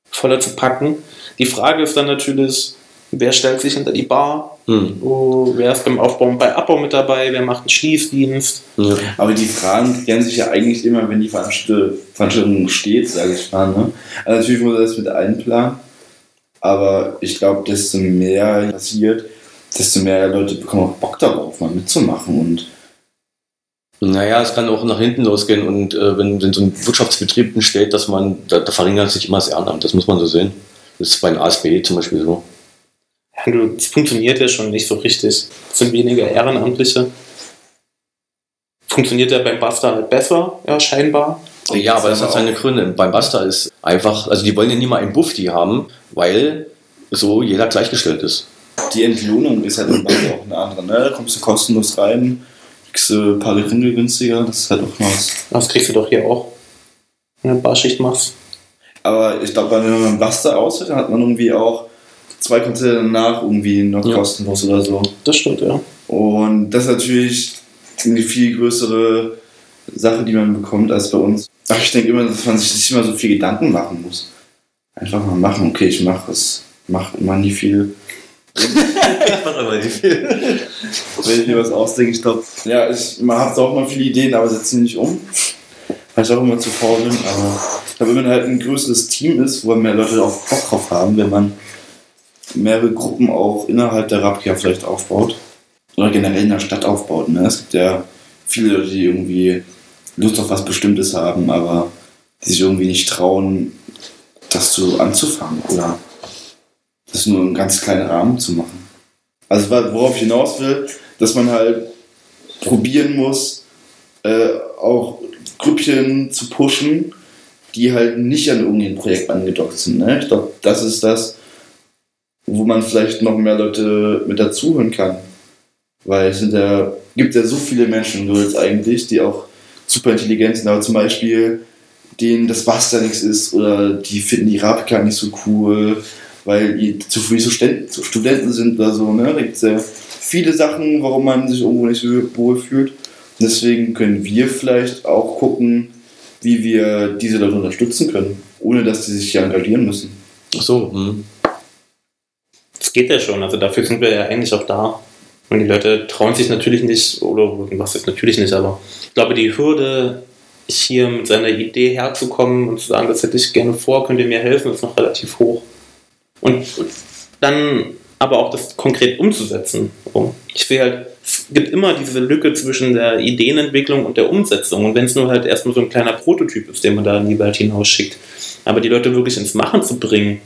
S1: voller zu packen. Die Frage ist dann natürlich, wer stellt sich hinter die Bar?
S3: Hm.
S1: Oh, wer ist beim Aufbau und bei Abbau mit dabei? Wer macht einen Schließdienst?
S3: Ja.
S2: Aber die Fragen klären sich ja eigentlich immer, wenn die Veranstalt- Veranstaltung steht, sage ich mal. Ne? Also natürlich muss man das mit einplanen, aber ich glaube, desto mehr passiert, desto mehr Leute bekommen auch Bock darauf, mal mitzumachen. Und
S3: Naja, es kann auch nach hinten losgehen und äh, wenn, wenn so ein Wirtschaftsbetrieb entsteht, dass man, da, da verringert sich immer das Ehrenamt, das muss man so sehen. Das ist bei den ASB zum Beispiel so.
S1: Ja, du, das funktioniert ja schon nicht so richtig. Es sind weniger Ehrenamtliche. Funktioniert ja beim Buster halt besser, ja, scheinbar.
S3: Ja, aber das hat seine Gründe. Beim Basta ist einfach, also die wollen ja nie mal einen Bufti haben, weil so jeder gleichgestellt ist.
S2: die Entlohnung ist halt Bank auch eine andere. Ne? Da kommst du kostenlos rein, kriegst du ein paar Gründe günstiger, das ist halt auch was.
S1: Das kriegst du doch hier auch. Wenn du Barschicht machst.
S2: Aber ich glaube, wenn man einen Buster aushält, dann hat man irgendwie auch zwei Konzerte danach irgendwie noch
S3: Ja.
S2: kostenlos oder so.
S1: Das stimmt, ja.
S2: Und das ist natürlich eine viel größere Sache, die man bekommt als bei uns. Ach, ich denke immer, dass man sich nicht immer so viel Gedanken machen muss. Einfach mal machen, okay, ich mache es. mache immer nie viel.
S3: Ich mache immer nicht viel.
S2: Wenn ich mir was ausdenke, ich glaube, ja, ich, man hat auch mal viele Ideen, aber setzt sie nicht um. Weil ich auch immer zu faul bin. Aber wenn man halt ein größeres Team ist, wo mehr Leute auch Bock drauf haben, wenn man mehrere Gruppen auch innerhalb der Rapkia vielleicht aufbaut. Oder generell in der Stadt aufbaut. Ne? Es gibt ja viele Leute, die irgendwie Lust auf was Bestimmtes haben, aber die sich irgendwie nicht trauen, das so anzufangen oder das nur im ganz kleinen Rahmen zu machen. Also worauf ich hinaus will, dass man halt probieren muss, äh, auch Grüppchen zu pushen, die halt nicht an irgendein Projekt angedockt sind. Ne? Ich glaube, das ist das, wo man vielleicht noch mehr Leute mit dazuhören kann. Weil es sind ja, gibt ja so viele Menschen Girls eigentlich, die auch super intelligent sind, aber zum Beispiel denen das Basta nichts ist oder die finden die Rapika nicht so cool, weil die zu früh so Studenten sind oder so. Ne? Da gibt es ja viele Sachen, warum man sich irgendwo nicht so wohl fühlt. Deswegen können wir vielleicht auch gucken, wie wir diese Leute unterstützen können, ohne dass sie sich hier engagieren müssen.
S3: Ach so, hm.
S1: Das geht ja schon, also dafür sind wir ja eigentlich auch da. Und die Leute trauen sich natürlich nicht, oder was ist natürlich nicht, aber ich glaube, die Hürde, hier mit seiner Idee herzukommen und zu sagen, das hätte ich gerne vor, könnt ihr mir helfen, ist noch relativ hoch. Und dann aber auch das konkret umzusetzen. Ich sehe halt, es gibt immer diese Lücke zwischen der Ideenentwicklung und der Umsetzung. Und wenn es nur halt erstmal so ein kleiner Prototyp ist, den man da in die Welt hinausschickt. Aber die Leute wirklich ins Machen zu bringen,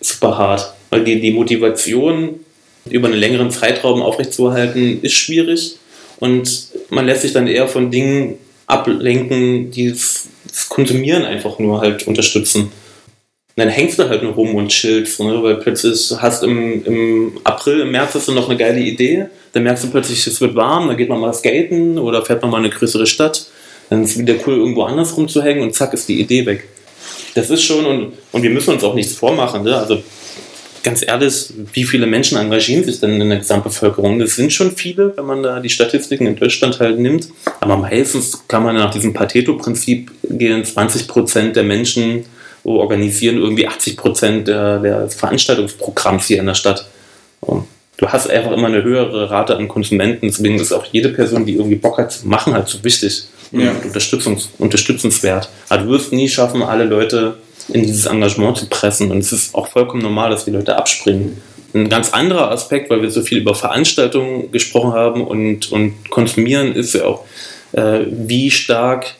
S1: ist super hart. Weil die, die Motivation über einen längeren Zeitraum aufrechtzuerhalten, ist schwierig. Und man lässt sich dann eher von Dingen ablenken, die das Konsumieren einfach nur halt unterstützen. Dann hängst du halt nur rum und chillst, ne? weil plötzlich hast im, im April, im März hast du noch eine geile Idee, dann merkst du plötzlich, es wird warm, dann geht man mal skaten oder fährt man mal in eine größere Stadt, dann ist es wieder cool, irgendwo anders rumzuhängen und zack ist die Idee weg. Das ist schon, und, und wir müssen uns auch nichts vormachen, ne? also ganz ehrlich, wie viele Menschen engagieren sich denn in der Gesamtbevölkerung? Das sind schon viele, wenn man da die Statistiken in Deutschland halt nimmt. Aber meistens kann man nach diesem Pateto-Prinzip gehen, 20 Prozent der Menschen organisieren irgendwie 80 Prozent der, des Veranstaltungsprogramms hier in der Stadt. Und du hast einfach immer eine höhere Rate an Konsumenten, deswegen ist auch jede Person, die irgendwie Bock hat zu machen, halt so wichtig ja. und unterstützungs unterstützenswert. Aber du wirst nie schaffen, alle Leute in dieses Engagement zu pressen. Und es ist auch vollkommen normal, dass die Leute abspringen. Ein ganz anderer Aspekt, weil wir so viel über Veranstaltungen gesprochen haben und, und konsumieren, ist ja auch, äh, wie stark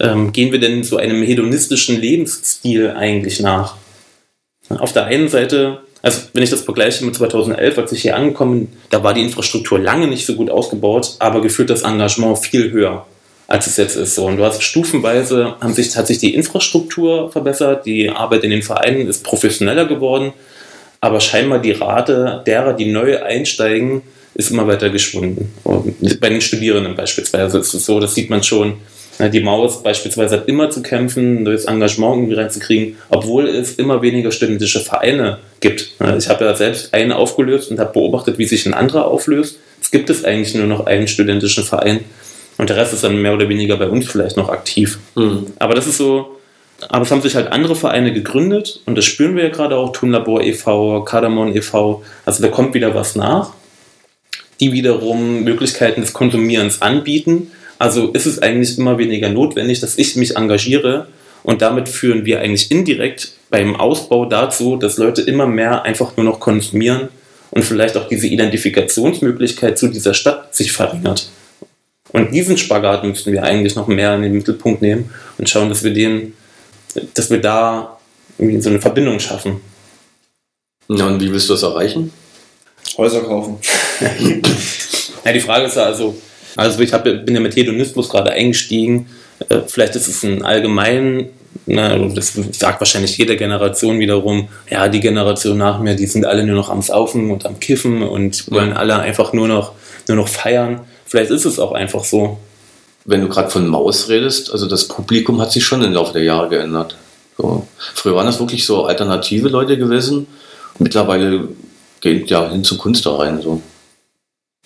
S1: ähm, gehen wir denn so einem hedonistischen Lebensstil eigentlich nach? Auf der einen Seite, also wenn ich das vergleiche mit 2011, als ich hier angekommen bin, da war die Infrastruktur lange nicht so gut ausgebaut, aber gefühlt das Engagement viel höher als es jetzt ist. Und du hast stufenweise, haben sich, hat sich die Infrastruktur verbessert, die Arbeit in den Vereinen ist professioneller geworden, aber scheinbar die Rate derer, die neu einsteigen, ist immer weiter geschwunden. Und bei den Studierenden beispielsweise ist es so, das sieht man schon. Die Maus beispielsweise hat immer zu kämpfen, neues Engagement irgendwie reinzukriegen, obwohl es immer weniger studentische Vereine gibt. Ich habe ja selbst einen aufgelöst und habe beobachtet, wie sich ein anderer auflöst. Es gibt es eigentlich nur noch einen studentischen Verein. Und der Rest ist dann mehr oder weniger bei uns vielleicht noch aktiv. Mhm. Aber das ist so, aber es haben sich halt andere Vereine gegründet und das spüren wir ja gerade auch, Tunlabor e.V., Kardamon e.V., also da kommt wieder was nach, die wiederum Möglichkeiten des Konsumierens anbieten. Also ist es eigentlich immer weniger notwendig, dass ich mich engagiere und damit führen wir eigentlich indirekt beim Ausbau dazu, dass Leute immer mehr einfach nur noch konsumieren und vielleicht auch diese Identifikationsmöglichkeit zu dieser Stadt sich verringert. Und diesen Spagat müssten wir eigentlich noch mehr in den Mittelpunkt nehmen und schauen, dass wir den, dass wir da irgendwie so eine Verbindung schaffen.
S3: Ja, und wie willst du das erreichen?
S2: Häuser kaufen.
S1: ja, die Frage ist ja also, also ich hab, bin ja mit Hedonismus gerade eingestiegen. Äh, vielleicht ist es ein allgemein, na, das sagt wahrscheinlich jede Generation wiederum, ja, die Generation nach mir, die sind alle nur noch am Saufen und am Kiffen und wollen alle einfach nur noch, nur noch feiern. Vielleicht ist es auch einfach so.
S3: Wenn du gerade von Maus redest, also das Publikum hat sich schon im Laufe der Jahre geändert. So. Früher waren das wirklich so alternative Leute gewesen. Mittlerweile geht ja hin zu Kunst da rein. So.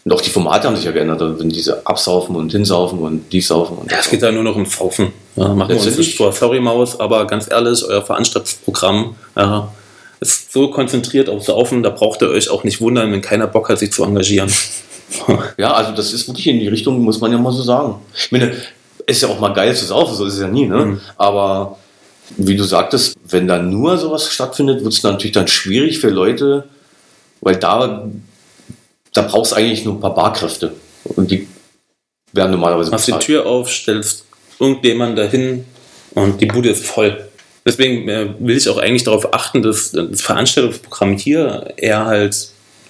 S3: Und auch die Formate haben sich ja geändert. Also wenn diese absaufen und hinsaufen und dies saufen. Und
S1: ja, es geht da nur noch um Saufen. Ja, machen wir uns nicht vor. Sorry, Maus, aber ganz ehrlich, euer Veranstaltungsprogramm, ja, ist so konzentriert auf Saufen, da braucht ihr euch auch nicht wundern, wenn keiner Bock hat, sich zu engagieren.
S3: Ja, also das ist wirklich in die Richtung, muss man ja mal so sagen. Ich meine, ist ja auch mal geil zu saufen, so ist es ja nie, ne?
S1: Mhm.
S3: Aber wie du sagtest, wenn da nur sowas stattfindet, wird es natürlich dann schwierig für Leute, weil da, da brauchst du eigentlich nur ein paar Barkräfte. Und die werden normalerweise
S1: Machst die. Tür auf, stellst irgendjemand dahin und die Bude ist voll. Deswegen äh, will ich auch eigentlich darauf achten, dass das Veranstaltungsprogramm hier eher halt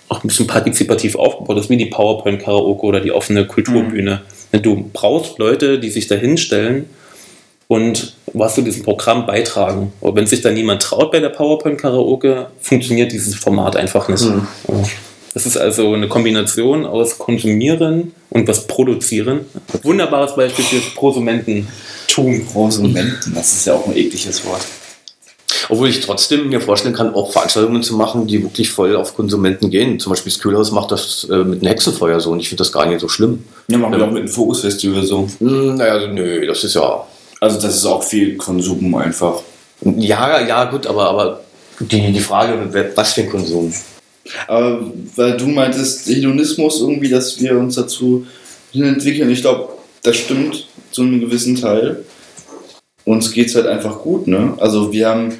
S1: auch ein bisschen partizipativ aufgebaut ist, wie die PowerPoint-Karaoke oder die offene Kulturbühne. Du brauchst Leute, die sich da hinstellen und was zu diesem Programm beitragen. Und wenn sich da niemand traut bei der PowerPoint-Karaoke, funktioniert dieses Format einfach nicht.
S3: Mhm.
S1: Das ist also eine Kombination aus Konsumieren und was Produzieren. Wunderbares Beispiel für Prosumententum.
S2: Konsumenten, das ist ja auch ein ekliges Wort.
S3: Obwohl ich trotzdem mir vorstellen kann, auch Veranstaltungen zu machen, die wirklich voll auf Konsumenten gehen. Zum Beispiel das Kühlhaus macht das äh, mit einem Hexenfeuer so und ich finde das gar nicht so schlimm.
S2: Ja, machen wir
S3: Ja.
S2: auch mit dem Fokusfestival so.
S3: Hm, naja, nö, das ist ja.
S2: Also das ist auch viel Konsum einfach.
S3: Ja, ja, gut, aber, aber die, die Frage, was für ein Konsum?
S2: Aber weil du meintest, Hedonismus irgendwie, dass wir uns dazu entwickeln, ich glaube, das stimmt zu einem gewissen Teil. Uns geht es halt einfach gut, ne? Also wir haben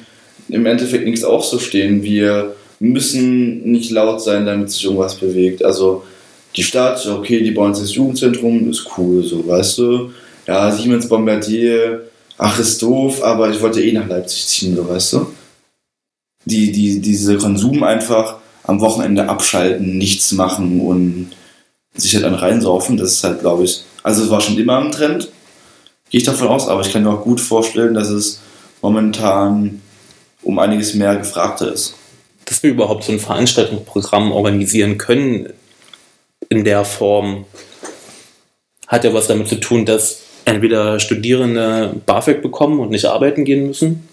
S2: im Endeffekt nichts aufzustehen. Wir müssen nicht laut sein, damit sich irgendwas bewegt. Also die Stadt, okay, die bauen sich das Jugendzentrum, ist cool, so, weißt du? Ja, Siemens Bombardier, ach, ist doof, aber ich wollte eh nach Leipzig ziehen, so, weißt du? Die, die, diese Konsum einfach am Wochenende abschalten, nichts machen und sich halt dann reinsaufen, das ist halt, glaube ich, also es war schon immer ein Trend, gehe ich davon aus, aber ich kann mir auch gut vorstellen, dass es momentan um einiges mehr gefragter ist.
S1: Dass wir überhaupt so ein Veranstaltungsprogramm organisieren können in der Form, hat ja was damit zu tun, dass entweder Studierende BAföG bekommen und nicht arbeiten gehen müssen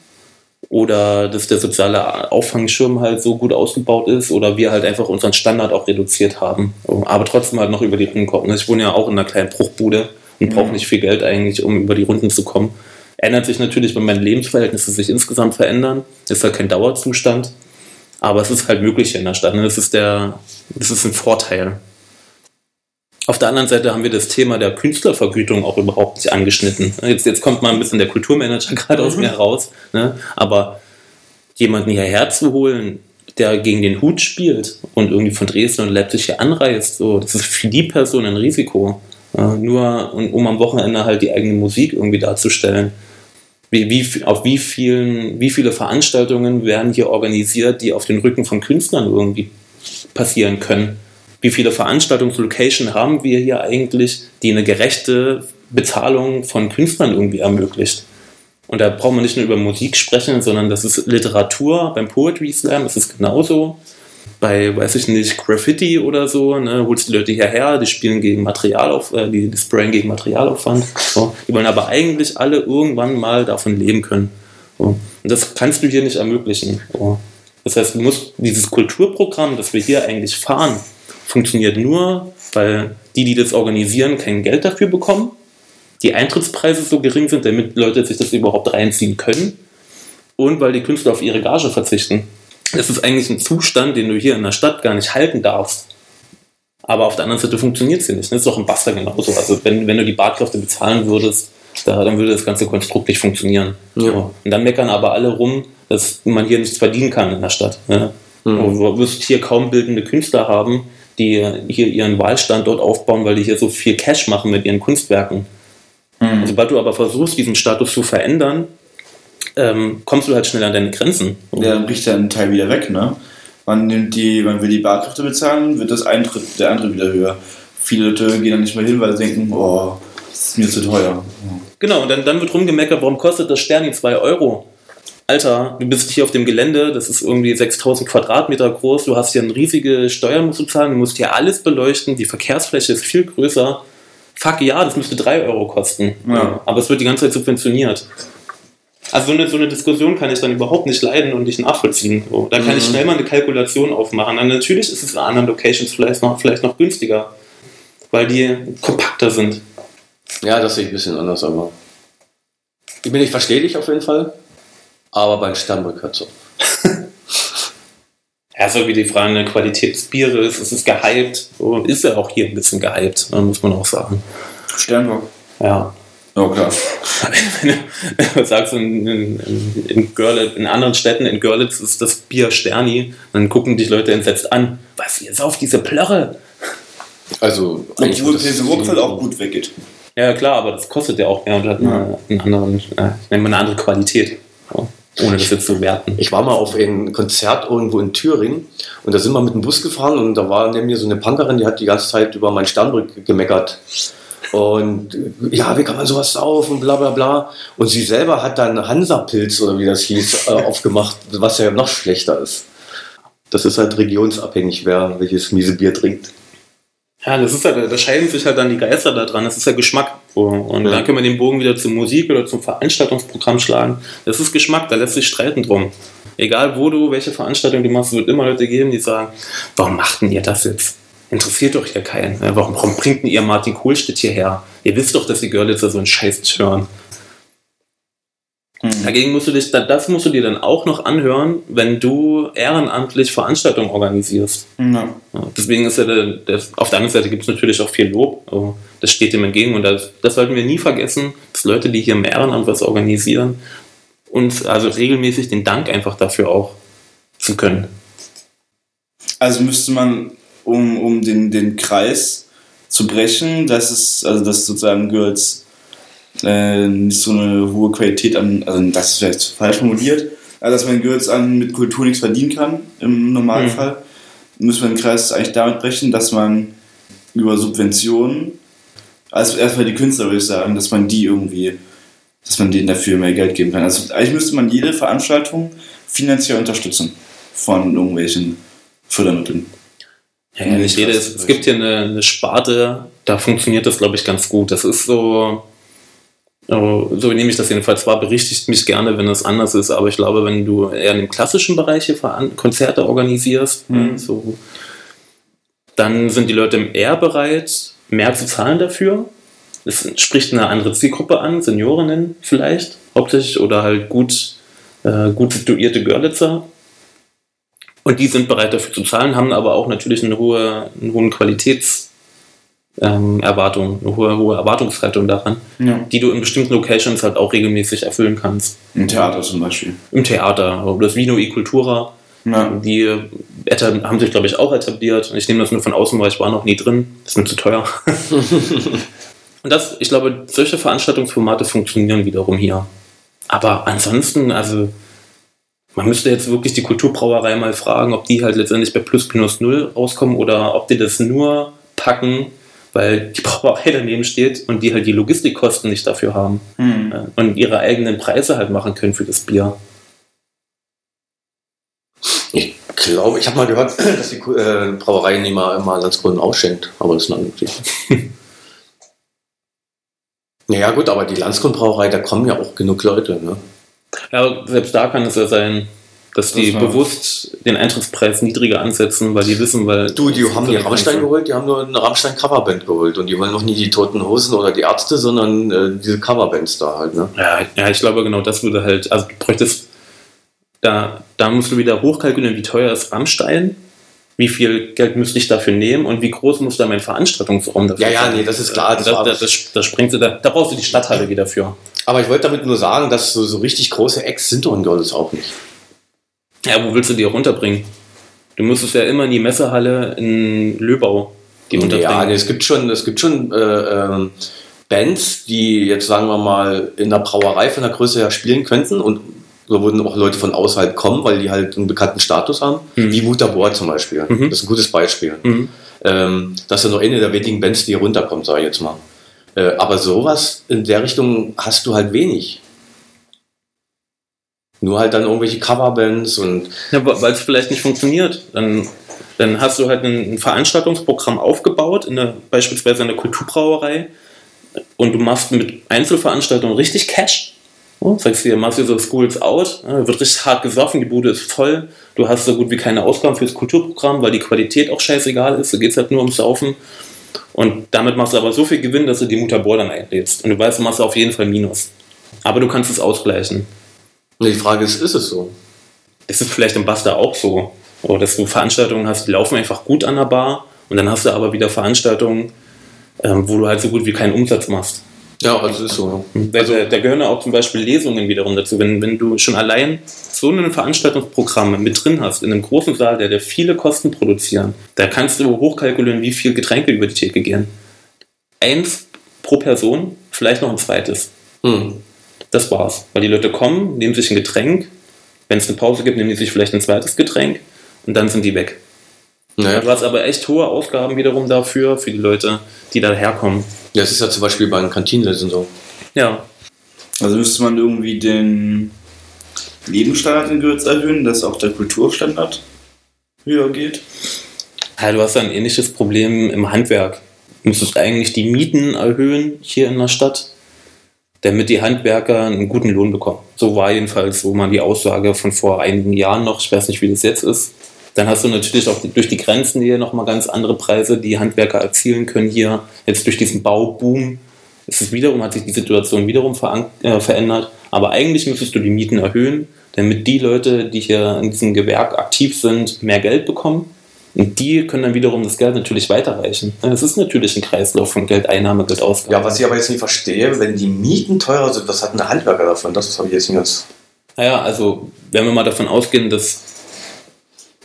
S1: oder dass der soziale Auffangschirm halt so gut ausgebaut ist oder wir halt einfach unseren Standard auch reduziert haben, aber trotzdem halt noch über die Runden kommen. Ich wohne ja auch in einer kleinen Bruchbude und brauche nicht viel Geld eigentlich, um über die Runden zu kommen. Ändert sich natürlich, wenn meine Lebensverhältnisse sich insgesamt verändern. Ist halt kein Dauerzustand, aber es ist halt möglich in der Stadt. Ne? Das, ist der, das ist ein Vorteil. Auf der anderen Seite haben wir das Thema der Künstlervergütung auch überhaupt nicht angeschnitten. Jetzt, jetzt kommt mal ein bisschen der Kulturmanager gerade aus mir raus. Ne? Aber jemanden hierher zu holen, der gegen den Hut spielt und irgendwie von Dresden und Leipzig hier anreist, so, das ist für die Person ein Risiko. Ja, nur um, um am Wochenende halt die eigene Musik irgendwie darzustellen. Wie, wie, auf wie, vielen, wie viele Veranstaltungen werden hier organisiert, die auf den Rücken von Künstlern irgendwie passieren können? Wie viele Veranstaltungslocations haben wir hier eigentlich, die eine gerechte Bezahlung von Künstlern irgendwie ermöglicht? Und da braucht man nicht nur über Musik sprechen, sondern das ist Literatur. Beim Poetry Slam ist es genauso. Bei, weiß ich nicht, Graffiti oder so, ne, holst die Leute hierher, die spielen gegen Materialauf, äh, die, die sprayen gegen Materialaufwand. So. Die wollen aber eigentlich alle irgendwann mal davon leben können. So. Und das kannst du hier nicht ermöglichen. So. Das heißt, du musst dieses Kulturprogramm, das wir hier eigentlich fahren, funktioniert nur, weil die, die das organisieren, kein Geld dafür bekommen die Eintrittspreise so gering sind, damit Leute sich das überhaupt reinziehen können und weil die Künstler auf ihre Gage verzichten. Das ist eigentlich ein Zustand, den du hier in der Stadt gar nicht halten darfst. Aber auf der anderen Seite funktioniert es hier nicht. Das ist doch im Basta genauso. Also wenn, wenn du die Barkräfte bezahlen würdest, da, dann würde das ganze Konstrukt nicht funktionieren.
S3: Ja.
S1: So. Und dann meckern aber alle rum, dass man hier nichts verdienen kann in der Stadt. Ne?
S3: Mhm.
S1: Du wirst hier kaum bildende Künstler haben, die hier ihren Wahlstandort aufbauen, weil die hier so viel Cash machen mit ihren Kunstwerken.
S2: Mhm.
S1: Sobald du aber versuchst, diesen Status zu verändern, ähm, kommst du halt schnell an deine Grenzen.
S2: Ja, dann bricht ja ein Teil wieder weg, ne? Man nimmt die, man will die Barkräfte bezahlen, wird das Eintritt, der Eintritt wieder höher. Viele Leute gehen dann nicht mehr hin, weil sie denken, oh, das ist mir zu teuer.
S1: Genau, und dann, dann wird rumgemeckert, warum kostet das Sterni 2 Euro? Alter, du bist hier auf dem Gelände, das ist irgendwie 6000 Quadratmeter groß, du hast hier eine riesige Steuer, musst du zahlen, du musst hier alles beleuchten, die Verkehrsfläche ist viel größer. Fuck ja, das müsste 3 Euro kosten.
S2: Ja.
S1: Aber es wird die ganze Zeit subventioniert. Also so eine, so eine Diskussion kann ich dann überhaupt nicht leiden und nicht nachvollziehen. So, da kann ich schnell mal eine Kalkulation aufmachen. Dann natürlich ist es in anderen Locations vielleicht noch, vielleicht noch günstiger, weil die kompakter sind.
S3: Ja, das sehe ich ein bisschen anders, aber. Ich bin, ich verstehe dich auf jeden Fall, aber beim Sternbrück hört so.
S1: Ja, so wie die Frage eine Qualitätsbiere ist, es ist gehypt. So ist ja auch hier ein bisschen gehypt, äh, muss man auch sagen.
S2: Sternbock.
S1: Ja.
S2: Ja, klar.
S1: Wenn du, sagst, in, in, in, Görlitz, in anderen Städten, in Görlitz ist das Bier Sterni, dann gucken dich Leute entsetzt an. Was, ihr sauft diese Plörre?
S3: Also, eigentlich
S2: Obwohl Pilsen Ruckfeld auch gut weggeht.
S1: Ja, klar, aber das kostet ja auch mehr und hat eine, einen anderen, äh, nennt man eine andere Qualität. Ohne das jetzt zu werten.
S3: Ich war mal auf ein Konzert irgendwo in Thüringen und da sind wir mit dem Bus gefahren und da war neben mir so eine Punkerin, die hat die ganze Zeit über meinen Sternbrück gemeckert. Und ja, wie kann man sowas saufen, bla bla bla. Und sie selber hat dann Hansa-Pilz oder wie das hieß, äh, aufgemacht, was ja noch schlechter ist. Das ist halt regionsabhängig, wer welches miese Bier trinkt.
S1: Ja, das ist halt, da scheiden sich halt dann die Geister da dran. Das ist ja Geschmack. Und
S3: Ja.
S1: dann können wir den Bogen wieder zur Musik oder zum Veranstaltungsprogramm schlagen. Das ist Geschmack, da lässt sich streiten drum. Egal wo du, welche Veranstaltung du machst, es wird immer Leute geben, die sagen, warum macht denn ihr das jetzt? Interessiert doch hier keinen. Ja, Warum, warum bringt denn ihr Martin Kohlstedt hierher? Ihr wisst doch, dass die Görlitzer so einen Scheiß nicht hören. Dagegen musst du dich, da- das musst du dir dann auch noch anhören, wenn du ehrenamtlich Veranstaltungen organisierst.
S2: Ja.
S1: Deswegen ist ja der, der, auf der anderen Seite gibt es natürlich auch viel Lob. Das steht dem entgegen und das, das sollten wir nie vergessen, dass Leute, die hier im Ehrenamt was organisieren, uns also regelmäßig den Dank einfach dafür auch zu können.
S2: Also müsste man, um, um den, den Kreis zu brechen, dass es, also dass sozusagen Girls äh, nicht so eine hohe Qualität an, also das ist vielleicht falsch formuliert, also dass man Girls an mit Kultur nichts verdienen kann im Normalfall, müssen wir den Kreis eigentlich damit brechen, dass man über Subventionen, also erstmal die Künstler würde ich sagen, dass man die irgendwie, dass man denen dafür mehr Geld geben kann. Also eigentlich müsste man jede Veranstaltung finanziell unterstützen von irgendwelchen Fördermitteln.
S1: Ja, ja, nicht jede, es, es gibt hier eine, eine Sparte, da funktioniert das, glaube ich, ganz gut. Das ist so, so nehme ich das jedenfalls wahr, berichtigt mich gerne, wenn es anders ist, aber ich glaube, wenn du eher in dem klassischen Bereich hier Konzerte organisierst,
S2: Mhm.
S1: so, dann sind die Leute eher bereit, mehr zu zahlen dafür. Es spricht eine andere Zielgruppe an, Seniorinnen vielleicht hauptsächlich oder halt gut, äh, gut situierte Görlitzer. Und die sind bereit dafür zu zahlen, haben aber auch natürlich eine hohe, eine hohe Qualitätserwartung, ähm, Erwartung, eine hohe, hohe Erwartungshaltung daran,
S2: Ja.
S1: die du in bestimmten Locations halt auch regelmäßig erfüllen kannst.
S2: Im Theater zum Beispiel.
S1: Im Theater oder das Vino e Cultura,
S2: Ja.
S1: die haben sich, glaube ich, auch etabliert. Ich nehme das nur von außen, weil ich war noch nie drin. Das ist mir zu teuer. Und das, ich glaube, solche Veranstaltungsformate funktionieren wiederum hier. Aber ansonsten, also, man müsste jetzt wirklich die Kulturbrauerei mal fragen, ob die halt letztendlich bei Plus Minus Null rauskommen oder ob die das nur packen, weil die Brauerei daneben steht und die halt die Logistikkosten nicht dafür haben
S2: Hm.
S1: äh, und ihre eigenen Preise halt machen können für das Bier.
S3: Ich glaube, ich habe mal gehört, dass die äh, Brauerei nicht mal immer Landskunden ausschenkt, aber das ist eine andere Geschichte. naja, gut, aber die Landskundbrauerei, da kommen ja auch genug Leute. Ne?
S1: Ja, selbst da kann es ja sein, dass die
S2: Das war-
S1: bewusst den Eintrittspreis niedriger ansetzen, weil die wissen, weil.
S3: Du, die haben die Rammstein geholt, die haben nur eine Rammstein-Coverband geholt und die wollen noch nie die Toten Hosen oder die Ärzte, sondern äh, diese Coverbands da halt. Ne?
S1: Ja, ja, ich glaube genau das würde halt, also du bräuchtest, da, da musst du wieder hochkalkulieren, wie teuer ist Rammstein, wie viel Geld müsste ich dafür nehmen und wie groß muss da mein Veranstaltungsraum dafür
S3: Ja, ja,
S1: sein?
S3: nee, das ist klar, das
S1: Das, das, das, das springt, da, da brauchst du die Stadthalle wieder für.
S3: Aber ich wollte damit nur sagen, dass so, so richtig große Acts sind doch in Görlitz auch nicht.
S1: Ja, wo willst du die auch unterbringen? Du musstest ja immer in die Messehalle in Löbau die unterbringen.
S3: Ja, nee, es gibt schon, es gibt schon äh, ähm, Bands, die jetzt sagen wir mal in der Brauerei von der Größe her spielen könnten und da würden auch Leute von außerhalb kommen, weil die halt einen bekannten Status haben,
S1: Mhm.
S3: wie Mutabor zum Beispiel.
S1: Mhm.
S3: Das ist ein gutes Beispiel.
S1: Mhm.
S3: Ähm, das ist ja noch eine der wenigen Bands, die hier runterkommt, sage ich jetzt mal. Äh, aber sowas in der Richtung hast du halt wenig. Nur halt dann irgendwelche Coverbands und
S1: Ja, weil es vielleicht nicht funktioniert. Dann, dann hast du halt ein, Veranstaltungsprogramm aufgebaut, in der, beispielsweise in der Kulturbrauerei, und du machst mit Einzelveranstaltungen richtig Cash. So, sagst dir, machst dir so Schools out, wird richtig hart gesoffen, die Bude ist voll, du hast so gut wie keine Ausgaben fürs Kulturprogramm, weil die Qualität auch scheißegal ist, da geht es halt nur ums Saufen. Und damit machst du aber so viel Gewinn, dass du die Mutabor dann einlädst. Und du weißt, du machst auf jeden Fall Minus. Aber du kannst es ausgleichen.
S3: Die Frage ist, ist es so?
S1: Ist es vielleicht im Basta auch so? Oder dass du Veranstaltungen hast, die laufen einfach gut an der Bar und dann hast du aber wieder Veranstaltungen, ähm, wo du halt so gut wie keinen Umsatz machst.
S3: Ja, also ist so.
S1: Da, da, da gehören ja auch zum Beispiel Lesungen wiederum dazu. Wenn, wenn du schon allein so ein Veranstaltungsprogramm mit drin hast, in einem großen Saal, der, der viele Kosten produzieren, da kannst du hochkalkulieren, wie viel Getränke über die Theke gehen. Eins pro Person, vielleicht noch ein zweites.
S3: Hm.
S1: Das war's. Weil die Leute kommen, nehmen sich ein Getränk, wenn es eine Pause gibt, nehmen die sich vielleicht ein zweites Getränk und dann sind die weg.
S3: Naja.
S1: Du hast aber echt hohe Ausgaben wiederum dafür, für die Leute, die da herkommen.
S3: Ja, es ist ja zum Beispiel bei den Kantinenlesen so.
S1: Ja,
S2: Also müsste man irgendwie den Lebensstandard in Güritz erhöhen, dass auch der Kulturstandard höher geht.
S1: Ja, du hast ein ähnliches Problem im Handwerk. Du müsstest eigentlich die Mieten erhöhen hier in der Stadt, damit die Handwerker einen guten Lohn bekommen. So war jedenfalls so mal die Aussage von vor einigen Jahren noch. Ich weiß nicht, wie das jetzt ist. Dann hast du natürlich auch durch die Grenznähe nochmal ganz andere Preise, die Handwerker erzielen können hier. Jetzt durch diesen Bauboom ist es wiederum, hat sich die Situation wiederum äh, verändert. Aber eigentlich müsstest du die Mieten erhöhen, damit die Leute, die hier in diesem Gewerk aktiv sind, mehr Geld bekommen. Und die können dann wiederum das Geld natürlich weiterreichen. Es ist natürlich ein Kreislauf von Geldeinnahme, Geldausgabe.
S3: Ja, was ich aber jetzt nicht verstehe, wenn die Mieten teurer sind, was hat ein der Handwerker davon? Das habe ich jetzt nicht ganz.
S1: Naja, also wenn wir mal davon ausgehen, dass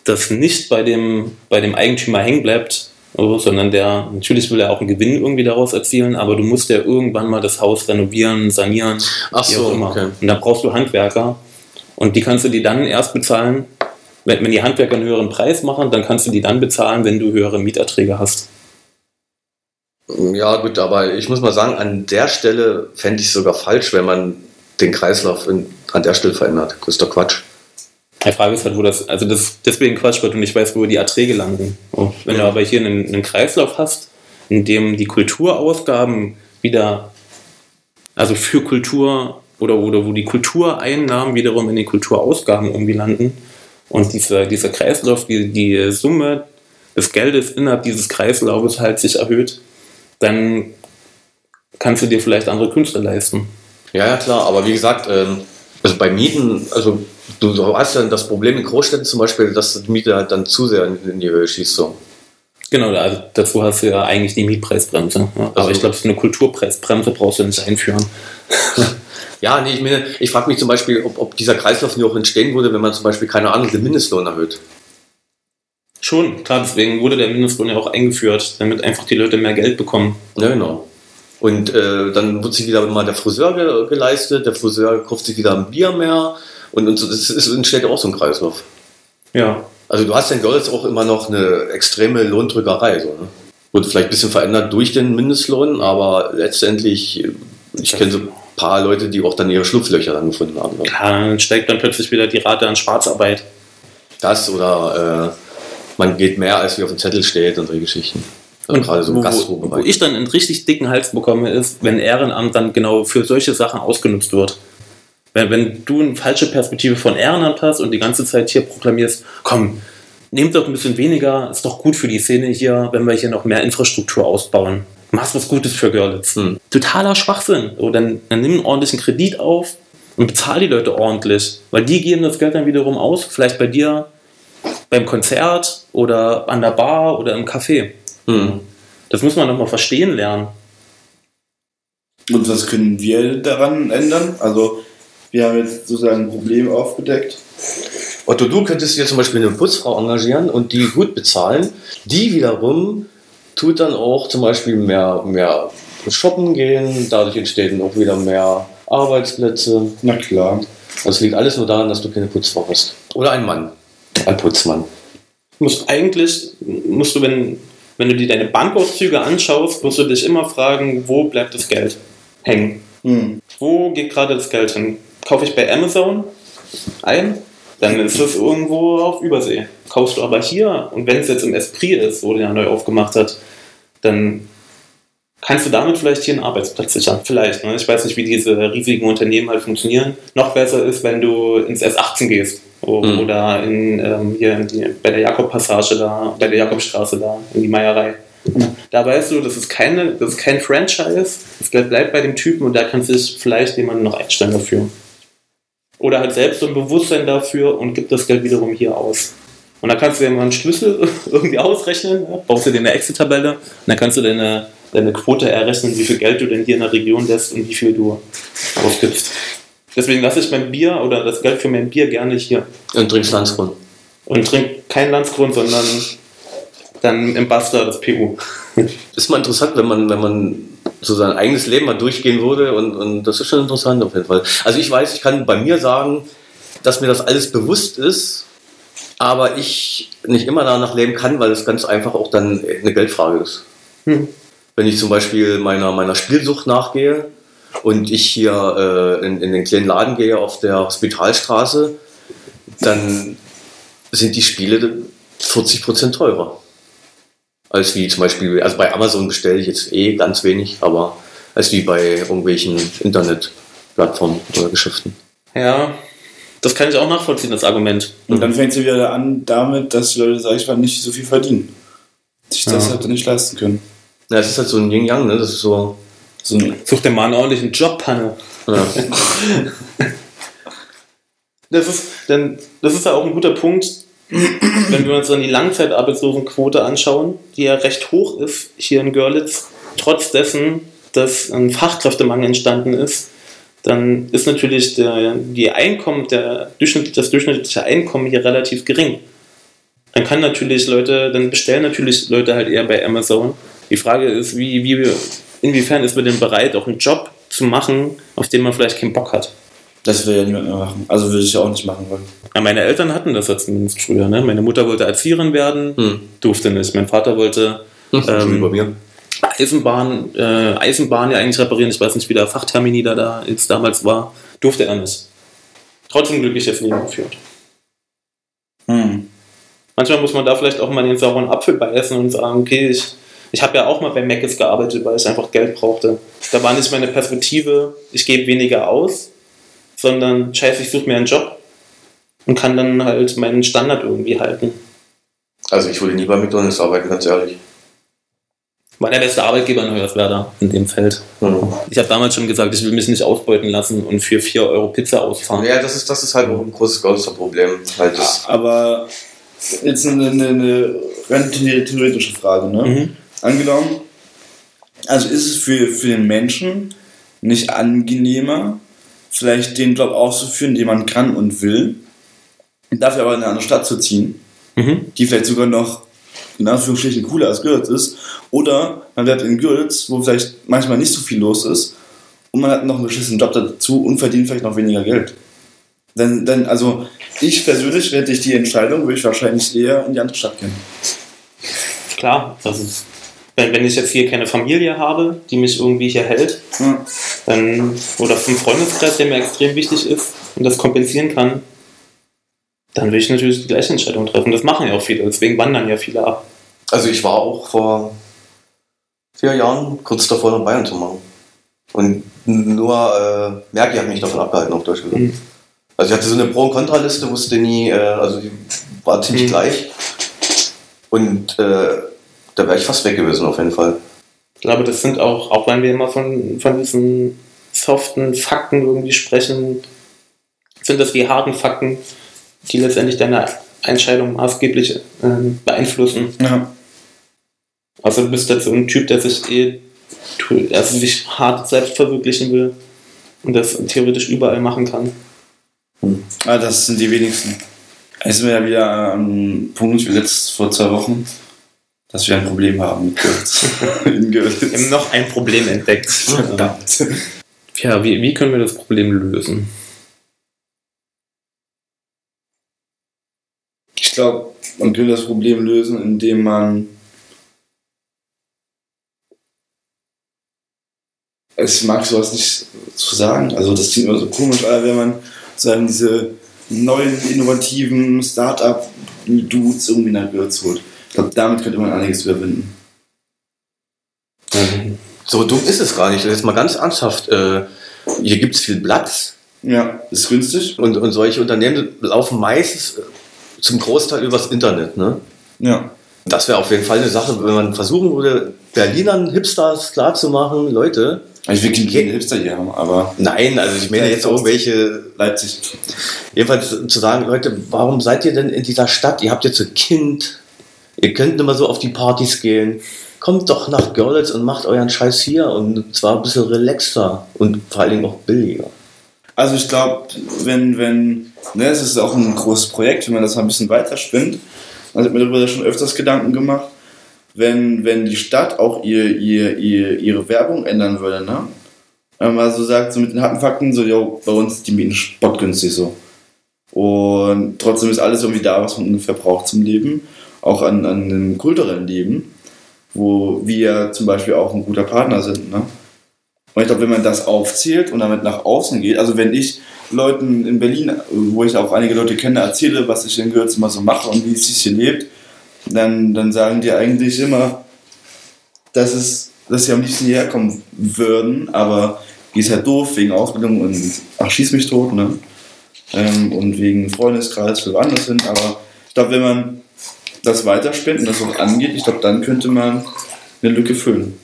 S1: das nicht bei dem, bei dem Eigentümer hängen bleibt, sondern der, natürlich will er auch einen Gewinn irgendwie daraus erzielen, aber du musst ja irgendwann mal das Haus renovieren, sanieren,
S3: Ach
S1: wie
S3: so,
S1: auch immer.
S3: okay.
S1: Und da brauchst du Handwerker und die kannst du die dann erst bezahlen, wenn, wenn die Handwerker einen höheren Preis machen, dann kannst du die dann bezahlen, wenn du höhere Mieterträge hast.
S3: Ja, gut, aber ich muss mal sagen, an der Stelle fände ich es sogar falsch, wenn man den Kreislauf in, an der Stelle verändert. Das ist doch Quatsch.
S1: Die Frage ist halt, wo das, also das deswegen Quatsch, weil du nicht weißt, wo die Erträge landen. Oh, wenn du aber hier einen, einen Kreislauf hast, in dem die Kulturausgaben wieder, also für Kultur oder, oder wo die Kultureinnahmen wiederum in den Kulturausgaben irgendwie landen und dieser, dieser Kreislauf, die, die Summe des Geldes innerhalb dieses Kreislaufes halt sich erhöht, dann kannst du dir vielleicht andere Künstler leisten.
S3: Ja, ja, klar, aber wie gesagt, ähm, also bei Mieten, also du, hast ja das Problem in Großstädten zum Beispiel, dass die Miete halt dann zu sehr in, in die Höhe schießt. So.
S1: Genau, also dazu hast du ja eigentlich die Mietpreisbremse. Ja. Aber
S3: Also-
S1: ich glaube, so eine Kulturpreisbremse brauchst du nicht einführen.
S3: Ja, nee, ich meine, ich frage mich zum Beispiel, ob, ob dieser Kreislauf nicht auch entstehen würde, wenn man zum Beispiel, keine Ahnung, den Mindestlohn erhöht.
S1: Schon, klar, deswegen wurde der Mindestlohn ja auch eingeführt, damit einfach die Leute mehr Geld bekommen.
S3: Ja, genau. Und äh, dann wird sich wieder mal der Friseur ge geleistet, der Friseur kauft sich wieder ein Bier mehr und, und so, das ist, entsteht ja auch so ein Kreislauf.
S1: Ja.
S3: Also du hast in Görlitz auch immer noch eine extreme Lohndrückerei. So, ne? Wurde vielleicht ein bisschen verändert durch den Mindestlohn, aber letztendlich, ich kenne so ein paar Leute, die auch dann ihre Schlupflöcher dann gefunden haben. Ne?
S1: Klar, dann steigt dann plötzlich wieder die Rate an Schwarzarbeit.
S3: Das oder äh, man geht mehr, als wie auf dem Zettel steht und solche Geschichten. Also gerade so im
S1: wo, wo, ich dann einen richtig dicken Hals bekomme, ist, wenn Ehrenamt dann genau für solche Sachen ausgenutzt wird. Wenn, wenn du eine falsche Perspektive von Ehrenamt hast und die ganze Zeit hier proklamierst, komm, nehmt doch ein bisschen weniger, ist doch gut für die Szene hier, wenn wir hier noch mehr Infrastruktur ausbauen. Machst was Gutes für Görlitz.
S3: Hm.
S1: Totaler Schwachsinn. So, dann, dann nimm einen ordentlichen Kredit auf und bezahl die Leute ordentlich. Weil die geben das Geld dann wiederum aus, vielleicht bei dir beim Konzert oder an der Bar oder im Café.
S3: Hm.
S1: Das muss man nochmal verstehen lernen.
S2: Und was können wir daran ändern? Also, wir haben jetzt sozusagen ein Problem aufgedeckt.
S3: Otto, du könntest dir zum Beispiel eine Putzfrau engagieren und die gut bezahlen. Die wiederum tut dann auch zum Beispiel mehr, mehr shoppen gehen. Dadurch entstehen auch wieder mehr Arbeitsplätze.
S2: Na klar.
S3: Das liegt alles nur daran, dass du keine Putzfrau hast. Oder ein Mann. Ein Putzmann.
S1: Musst eigentlich, musst du, wenn, wenn du dir deine Bankauszüge anschaust, musst du dich immer fragen, wo bleibt das Geld hängen?
S2: Hm.
S1: Wo geht gerade das Geld hin? Kaufe ich bei Amazon ein, dann ist das irgendwo auf Übersee. Kaufst du aber hier, und wenn es jetzt im Esprit ist, wo der neu aufgemacht hat, dann kannst du damit vielleicht hier einen Arbeitsplatz sichern. Vielleicht. Ne? Ich weiß nicht, wie diese riesigen Unternehmen halt funktionieren. Noch besser ist, wenn du ins S18 gehst.
S3: Mhm.
S1: Oder in, ähm, hier in die, bei der Jakob-Passage da, bei der Jakobstraße da, in die Meierei. Da weißt du, das ist, keine, das ist kein Franchise. Geld bleibt bei dem Typen und da kann sich vielleicht jemand noch einstellen dafür. Oder hat selbst so ein Bewusstsein dafür und gibt das Geld wiederum hier aus. Und da kannst du dir mal einen Schlüssel irgendwie ausrechnen, baust du dir eine Excel-Tabelle und dann kannst du deine, deine Quote errechnen, wie viel Geld du denn hier in der Region lässt und wie viel du ausgibst. Deswegen lasse ich mein Bier oder das Geld für mein Bier gerne hier
S3: Und trinkst Landsgrund.
S1: und trinke kein Landsgrund, sondern dann im Buster das PU.
S3: Ist mal interessant, wenn man, wenn man so sein eigenes Leben mal durchgehen würde und, und das ist schon interessant auf jeden Fall. Also ich weiß, ich kann bei mir sagen, dass mir das alles bewusst ist, aber ich nicht immer danach leben kann, weil es ganz einfach auch dann eine Geldfrage ist.
S1: Hm.
S3: Wenn ich zum Beispiel meiner, meiner Spielsucht nachgehe und ich hier äh, in, in den kleinen Laden gehe auf der Hospitalstraße, dann sind die Spiele 40% teurer. Als wie zum Beispiel, also bei Amazon bestelle ich jetzt eh ganz wenig, aber als wie bei irgendwelchen Internetplattformen oder Geschäften.
S1: Ja, das kann ich auch nachvollziehen, das Argument.
S2: Und dann fängt es wieder an damit, dass die Leute, sag ich mal, nicht so viel verdienen. Sich das
S1: Ja.
S2: halt dann nicht leisten können.
S3: Ja, es ist halt so ein Yin-Yang, ne? Das ist so.
S2: So ein
S1: Such dir mal einen ordentlichen Job, Panne.
S3: Ja.
S1: Das ist, denn, das ist ja auch ein guter Punkt, wenn wir uns dann die Langzeitarbeitslosenquote anschauen, die ja recht hoch ist hier in Görlitz, trotz dessen, dass ein Fachkräftemangel entstanden ist, dann ist natürlich der, die Einkommen, der Durchschnitt, das durchschnittliche Einkommen hier relativ gering. Dann kann natürlich Leute, dann bestellen natürlich Leute halt eher bei Amazon. Die Frage ist, wie, wie, inwiefern ist man denn bereit, auch einen Job zu machen, auf den man vielleicht keinen Bock hat.
S2: Das will ja niemand mehr machen. Also würde ich ja auch nicht machen wollen.
S1: Ja, meine Eltern hatten das ja zumindest früher. Ne? Meine Mutter wollte Erzieherin werden,
S3: Hm.
S1: durfte nicht. Mein Vater wollte
S3: bei
S1: ähm,
S3: mir.
S1: Eisenbahn, äh, Eisenbahn ja eigentlich reparieren. Ich weiß nicht, wie der Fachtermini da, da jetzt damals war. Durfte er nicht. Trotzdem glückliches Leben geführt.
S2: Hm.
S1: Manchmal muss man da vielleicht auch mal den sauren Apfel beißen und sagen, okay, ich, ich habe ja auch mal bei Mc's gearbeitet, weil ich einfach Geld brauchte. Da war nicht meine Perspektive, ich gebe weniger aus, sondern scheiße, ich suche mir einen Job und kann dann halt meinen Standard irgendwie halten.
S3: Also ich würde nie bei McDonalds arbeiten, ganz ehrlich.
S1: War der beste Arbeitgeber in Hoyerswerda in dem Feld.
S3: Hm.
S1: Ich habe damals schon gesagt, ich will mich nicht ausbeuten lassen und für 4 Euro Pizza ausfahren.
S3: Ja, das ist, das ist halt auch ein großes großes Problem. Halt das,
S2: Aber jetzt eine, eine, eine rein theoretische Frage, ne?
S1: Mhm.
S2: Angenommen, also ist es für, für den Menschen nicht angenehmer, vielleicht den Job auszuführen, den man kann und will, dafür aber in eine andere Stadt zu ziehen,
S1: Mhm.
S2: die vielleicht sogar noch in Anführungsstrichen cooler als Görlitz ist, oder man bleibt in Görlitz, wo vielleicht manchmal nicht so viel los ist, und man hat noch einen beschissenen Job dazu und verdient vielleicht noch weniger Geld. Dann, dann, also ich persönlich, hätte ich die Entscheidung, würde ich wahrscheinlich eher in die andere Stadt gehen.
S1: Klar, das ist, wenn, wenn ich jetzt hier keine Familie habe, die mich irgendwie hier hält,
S2: Ja.
S1: Dann, oder einen Freundeskreis, der mir extrem wichtig ist und das kompensieren kann, dann will ich natürlich die gleiche Entscheidung treffen. Das machen ja auch viele, deswegen wandern ja viele ab.
S3: also ich war auch vor vier Jahren kurz davor, nach Bayern zu machen. Und nur äh, Merki hat mich davon abgehalten, auf Deutsch gesagt.
S1: Mhm.
S3: Also ich hatte so eine Pro- und Kontraliste, wusste nie, äh, also die war ziemlich
S1: Mhm.
S3: gleich. Und äh, da wäre ich fast weg gewesen, auf jeden Fall.
S1: Ich glaube, das sind auch, auch wenn wir immer von, von diesen soften Fakten irgendwie sprechen, sind das die harten Fakten, die letztendlich deine Entscheidung maßgeblich ähm, beeinflussen.
S2: Ja.
S1: Also du bist jetzt so ein Typ, der sich eh also sich hart selbst verwirklichen will und das theoretisch überall machen kann.
S2: Ah, das sind die wenigsten. Jetzt sind wir ja wieder am Punkt wie letzt vor zwei Wochen, dass wir ein Problem haben mit Görlitz. in
S1: Wir
S2: Görlitz.
S1: haben noch ein Problem entdeckt.
S2: Verdammt.
S1: Ja, wie, wie können wir das Problem lösen?
S2: Ich glaube, man könnte das Problem lösen, indem man es mag sowas nicht zu sagen. Also das klingt immer so komisch, aber wenn man sagen diese neuen innovativen Start-up-Dudes irgendwie nach Görlitz holt. Ich glaube, damit könnte man einiges überwinden.
S3: So dumm ist es gar nicht. Jetzt mal ganz ernsthaft. Äh, hier gibt es viel Platz.
S2: Ja, ist günstig.
S3: Und, und solche Unternehmen laufen meistens äh, zum Großteil übers Internet. Ne?
S2: Ja.
S3: Das wäre auf jeden Fall eine Sache, wenn man versuchen würde, Berlinern Hipsters klarzumachen, Leute,
S2: Ich will keinen Hipster hier haben, aber
S3: Nein, also ich meine jetzt irgendwelche
S2: Leipzig.
S3: Jedenfalls zu sagen, Leute, warum seid ihr denn in dieser Stadt? Ihr habt jetzt ein Kind, ihr könnt mal so auf die Partys gehen. Kommt doch nach Görlitz und macht euren Scheiß hier und zwar ein bisschen relaxter und vor allen Dingen auch billiger.
S2: Also ich glaube, wenn, wenn, ne, es ist auch ein großes Projekt, wenn man das mal ein bisschen weiterspinnt, also ich mir darüber schon öfters Gedanken gemacht, wenn, wenn die Stadt auch ihr, ihr, ihr, ihre Werbung ändern würde, ne? Wenn man so sagt, so mit den harten Fakten, so, yo, bei uns die Mieten spottgünstig so. Und trotzdem ist alles irgendwie da, was man ungefähr braucht zum Leben, auch an, an einem kulturellen Leben, wo wir zum Beispiel auch ein guter Partner sind, ne? Und ich glaube, wenn man das aufzählt und damit nach außen geht, also wenn ich Leuten in Berlin, wo ich auch einige Leute kenne, erzähle, was ich in Gürz immer so mache und wie es sich hier lebt, dann, dann sagen die eigentlich immer, dass, es, dass sie am liebsten hierher kommen würden, aber die ist halt doof wegen Ausbildung und ach, schieß mich tot, ne? Ähm, und wegen Freundeskreis für woanders hin, aber ich glaube, wenn man das weiterspinnt und das auch angeht, ich glaube, dann könnte man eine Lücke füllen.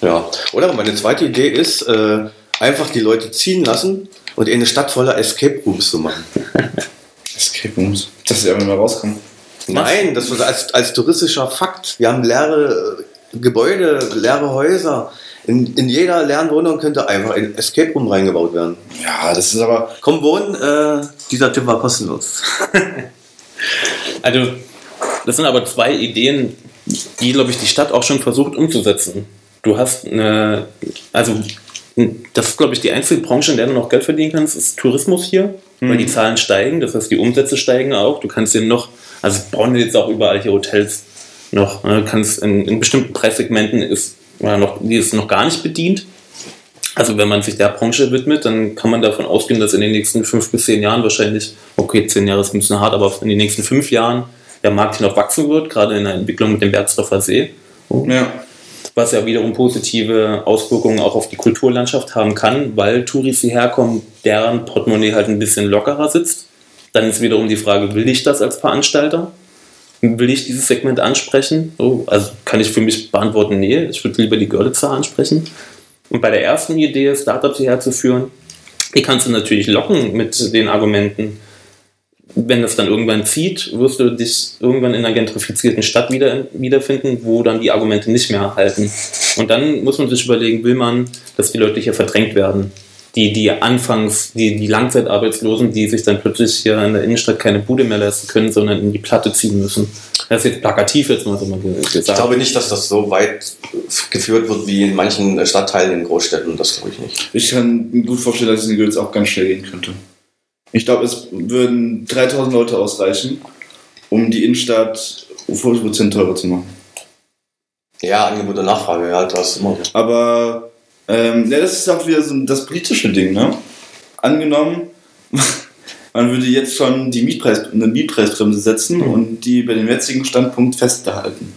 S3: Ja. Oder meine zweite Idee ist, äh, einfach die Leute ziehen lassen und in eine Stadt voller Escape Rooms zu machen.
S2: Escape Rooms. Dass sie einfach mal rauskommen.
S3: Nein, das war als, als touristischer Fakt. Wir haben leere äh, Gebäude, leere Häuser. In, in jeder leeren Wohnung könnte einfach ein Escape Room reingebaut werden.
S2: Ja, das ist aber.
S3: Komm wohnen, äh, dieser Tipp war kostenlos.
S1: Also, das sind aber zwei Ideen, die, glaube ich, die Stadt auch schon versucht umzusetzen. Du hast eine, also, das ist, glaube ich, die einzige Branche, in der du noch Geld verdienen kannst, ist Tourismus hier, weil die Zahlen steigen, das heißt, die Umsätze steigen auch. Du kannst hier noch, also, bauen jetzt auch überall hier Hotels noch, ne? kannst in, in bestimmten Preissegmenten ist, ja, noch, die ist noch gar nicht bedient. Also wenn man sich der Branche widmet, dann kann man davon ausgehen, dass in den nächsten fünf bis zehn Jahren wahrscheinlich, okay, zehn Jahre ist ein bisschen hart, aber in den nächsten fünf Jahren der Markt hier noch wachsen wird, gerade in der Entwicklung mit dem Bergsdorfer See.
S2: Ja.
S1: Was ja wiederum positive Auswirkungen auch auf die Kulturlandschaft haben kann, weil Touris hierher kommen, deren Portemonnaie halt ein bisschen lockerer sitzt. Dann ist wiederum die Frage, will ich das als Veranstalter? Will ich dieses Segment ansprechen? So, also kann ich für mich beantworten, nee, ich würde lieber die Görlitzer ansprechen. Und bei der ersten Idee, Startups hierher zu führen, die kannst du natürlich locken mit den Argumenten. Wenn das dann irgendwann zieht, wirst du dich irgendwann in einer gentrifizierten Stadt wieder, wiederfinden, wo dann die Argumente nicht mehr halten. Und dann muss man sich überlegen, will man, dass die Leute hier verdrängt werden? Die, die anfangs, die, die Langzeitarbeitslosen, die sich dann plötzlich hier in der Innenstadt keine Bude mehr leisten können, sondern in die Platte ziehen müssen. Das ist jetzt plakativ jetzt mal so mal gesagt.
S3: Ich glaube nicht, dass das so weit geführt wird wie in manchen Stadtteilen in Großstädten. Das glaube ich nicht.
S2: Ich kann mir gut vorstellen, dass es in Gürz auch ganz schnell gehen könnte. Ich glaube, es würden 3000 Leute ausreichen, um die Innenstadt 50% teurer zu machen.
S3: Ja, Angebot und Nachfrage, ja, das ist immer.
S2: Aber ähm, ja, das ist auch wieder so das politische Ding, ne? Angenommen, man würde jetzt schon die Mietpreis, eine Mietpreisbremse setzen und die bei dem jetzigen Standpunkt festgehalten.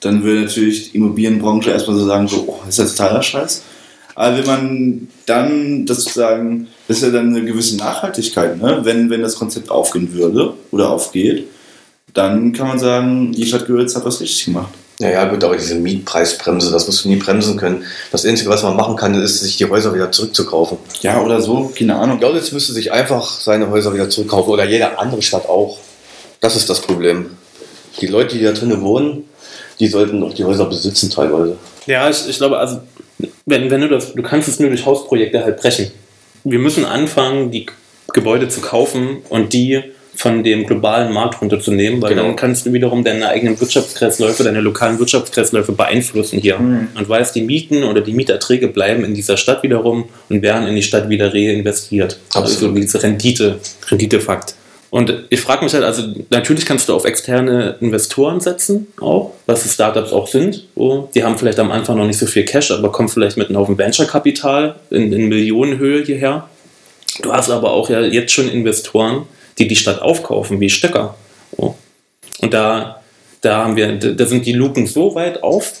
S2: Dann würde natürlich die Immobilienbranche erstmal so sagen, so, oh, ist das totaler Scheiß. Aber wenn man dann das sozusagen, das ist ja dann eine gewisse Nachhaltigkeit, ne? wenn, wenn das Konzept aufgehen würde oder aufgeht, dann kann man sagen, die Stadt Görlitz hat was richtig gemacht.
S3: Ja, ja, gut, aber diese Mietpreisbremse, das musst du nie bremsen können. Das Einzige, was man machen kann, ist, sich die Häuser wieder zurückzukaufen.
S2: Ja, oder so, keine Ahnung.
S3: Görlitz müsste sich einfach seine Häuser wieder zurückkaufen oder jede andere Stadt auch. Das ist das Problem. Die Leute, die da drinnen wohnen, die sollten auch die Häuser besitzen teilweise.
S1: Ja, ich, ich glaube, also, wenn, wenn du das, du kannst es nur durch Hausprojekte halt brechen. Wir müssen anfangen, die Gebäude zu kaufen und die von dem globalen Markt runterzunehmen, weil
S3: Genau.
S1: dann kannst du wiederum deine eigenen Wirtschaftskreisläufe, deine lokalen Wirtschaftskreisläufe beeinflussen hier.
S2: Mhm.
S1: Und weißt, die Mieten oder die Mieterträge bleiben in dieser Stadt wiederum und werden in die Stadt wieder reinvestiert. Also
S3: Absolut.
S1: diese Rendite, Renditefakt. Und ich frage mich halt, also natürlich kannst du auf externe Investoren setzen, auch, was die Startups auch sind. Die haben vielleicht am Anfang noch nicht so viel Cash, aber kommen vielleicht mit einem Haufen Venture-Kapital in, in Millionenhöhe hierher. Du hast aber auch ja jetzt schon Investoren, die die Stadt aufkaufen, wie Stöcker. Und da, da haben wir, da sind die Luken so weit auf,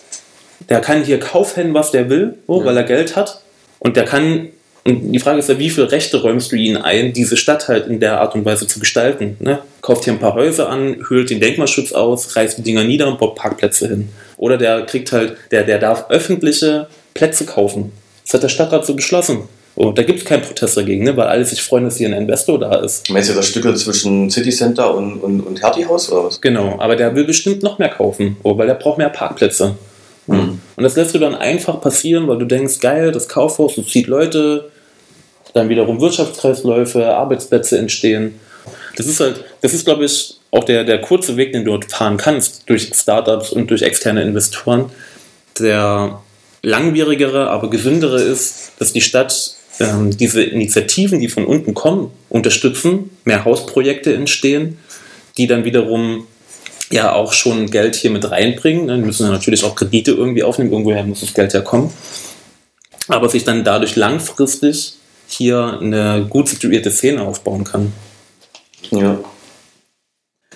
S1: der kann hier kaufen, was der will, weil er Geld hat. Und der kann, und die Frage ist ja, wie viele Rechte räumst du ihnen ein, diese Stadt halt in der Art und Weise zu gestalten? Ne? Kauft hier ein paar Häuser an, höhlt den Denkmalschutz aus, reißt die Dinger nieder und baut Parkplätze hin. Oder der kriegt halt, der, der darf öffentliche Plätze kaufen. Das hat der Stadtrat so beschlossen. Und da gibt es keinen Protest dagegen, ne? weil alle sich freuen, dass hier ein Investor da ist.
S3: Meinst du das Stück zwischen City Center und, und, und Hertie-Haus oder was?
S1: Genau, aber der will bestimmt noch mehr kaufen, oh, weil der braucht mehr Parkplätze. Mhm. Und das lässt du dann einfach passieren, weil du denkst, geil, das Kaufhaus, das zieht Leute, dann wiederum Wirtschaftskreisläufe, Arbeitsplätze entstehen. Das ist halt, das ist, glaube ich, auch der, der kurze Weg, den du dort fahren kannst, durch Startups und durch externe Investoren. Der langwierigere, aber gesündere ist, dass die Stadt ähm, diese Initiativen, die von unten kommen, unterstützen, mehr Hausprojekte entstehen, die dann wiederum ja auch schon Geld hier mit reinbringen. Dann müssen natürlich auch Kredite irgendwie aufnehmen, irgendwoher muss das Geld ja kommen. Aber sich dann dadurch langfristig hier eine gut situierte Szene aufbauen kann.
S2: Ja.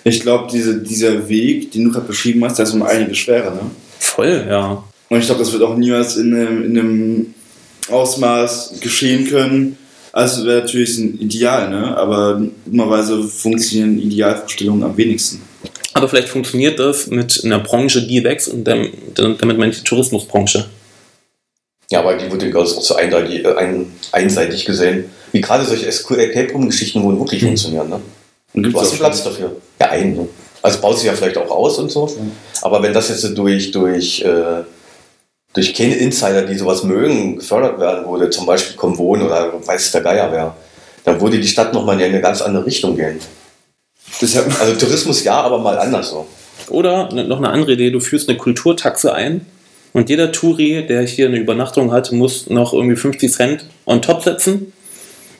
S2: Ich glaube, diese, dieser Weg, den du gerade beschrieben hast, der ist um einiges schwerer, ne?
S1: Voll, ja.
S2: Und ich glaube, das wird auch niemals in einem, in einem Ausmaß geschehen können. Also wäre natürlich ein Ideal, ne? aber dummerweise funktionieren Idealvorstellungen am wenigsten.
S1: Aber vielleicht funktioniert das mit einer Branche, die wächst und damit meine ich die Tourismusbranche.
S3: Ja, aber die wurde auch so einseitig, äh, einseitig gesehen. Wie gerade solche Escape-Room-Geschichten wohl wirklich mhm. funktionieren. Ne? Und du hast Platz dafür. Ja, einen. Ne? Also baut sich ja vielleicht auch aus und so. Mhm. Aber wenn das jetzt durch, durch äh, durch keine Insider, die sowas mögen, gefördert werden würde, zum Beispiel Convon oder weiß der Geier wer, dann würde die Stadt nochmal in eine ganz andere Richtung gehen. also Tourismus ja, aber mal anders so.
S1: Oder noch eine andere Idee, du führst eine Kulturtaxe ein und jeder Touri, der hier eine Übernachtung hat, muss noch irgendwie 50 Cent on top setzen.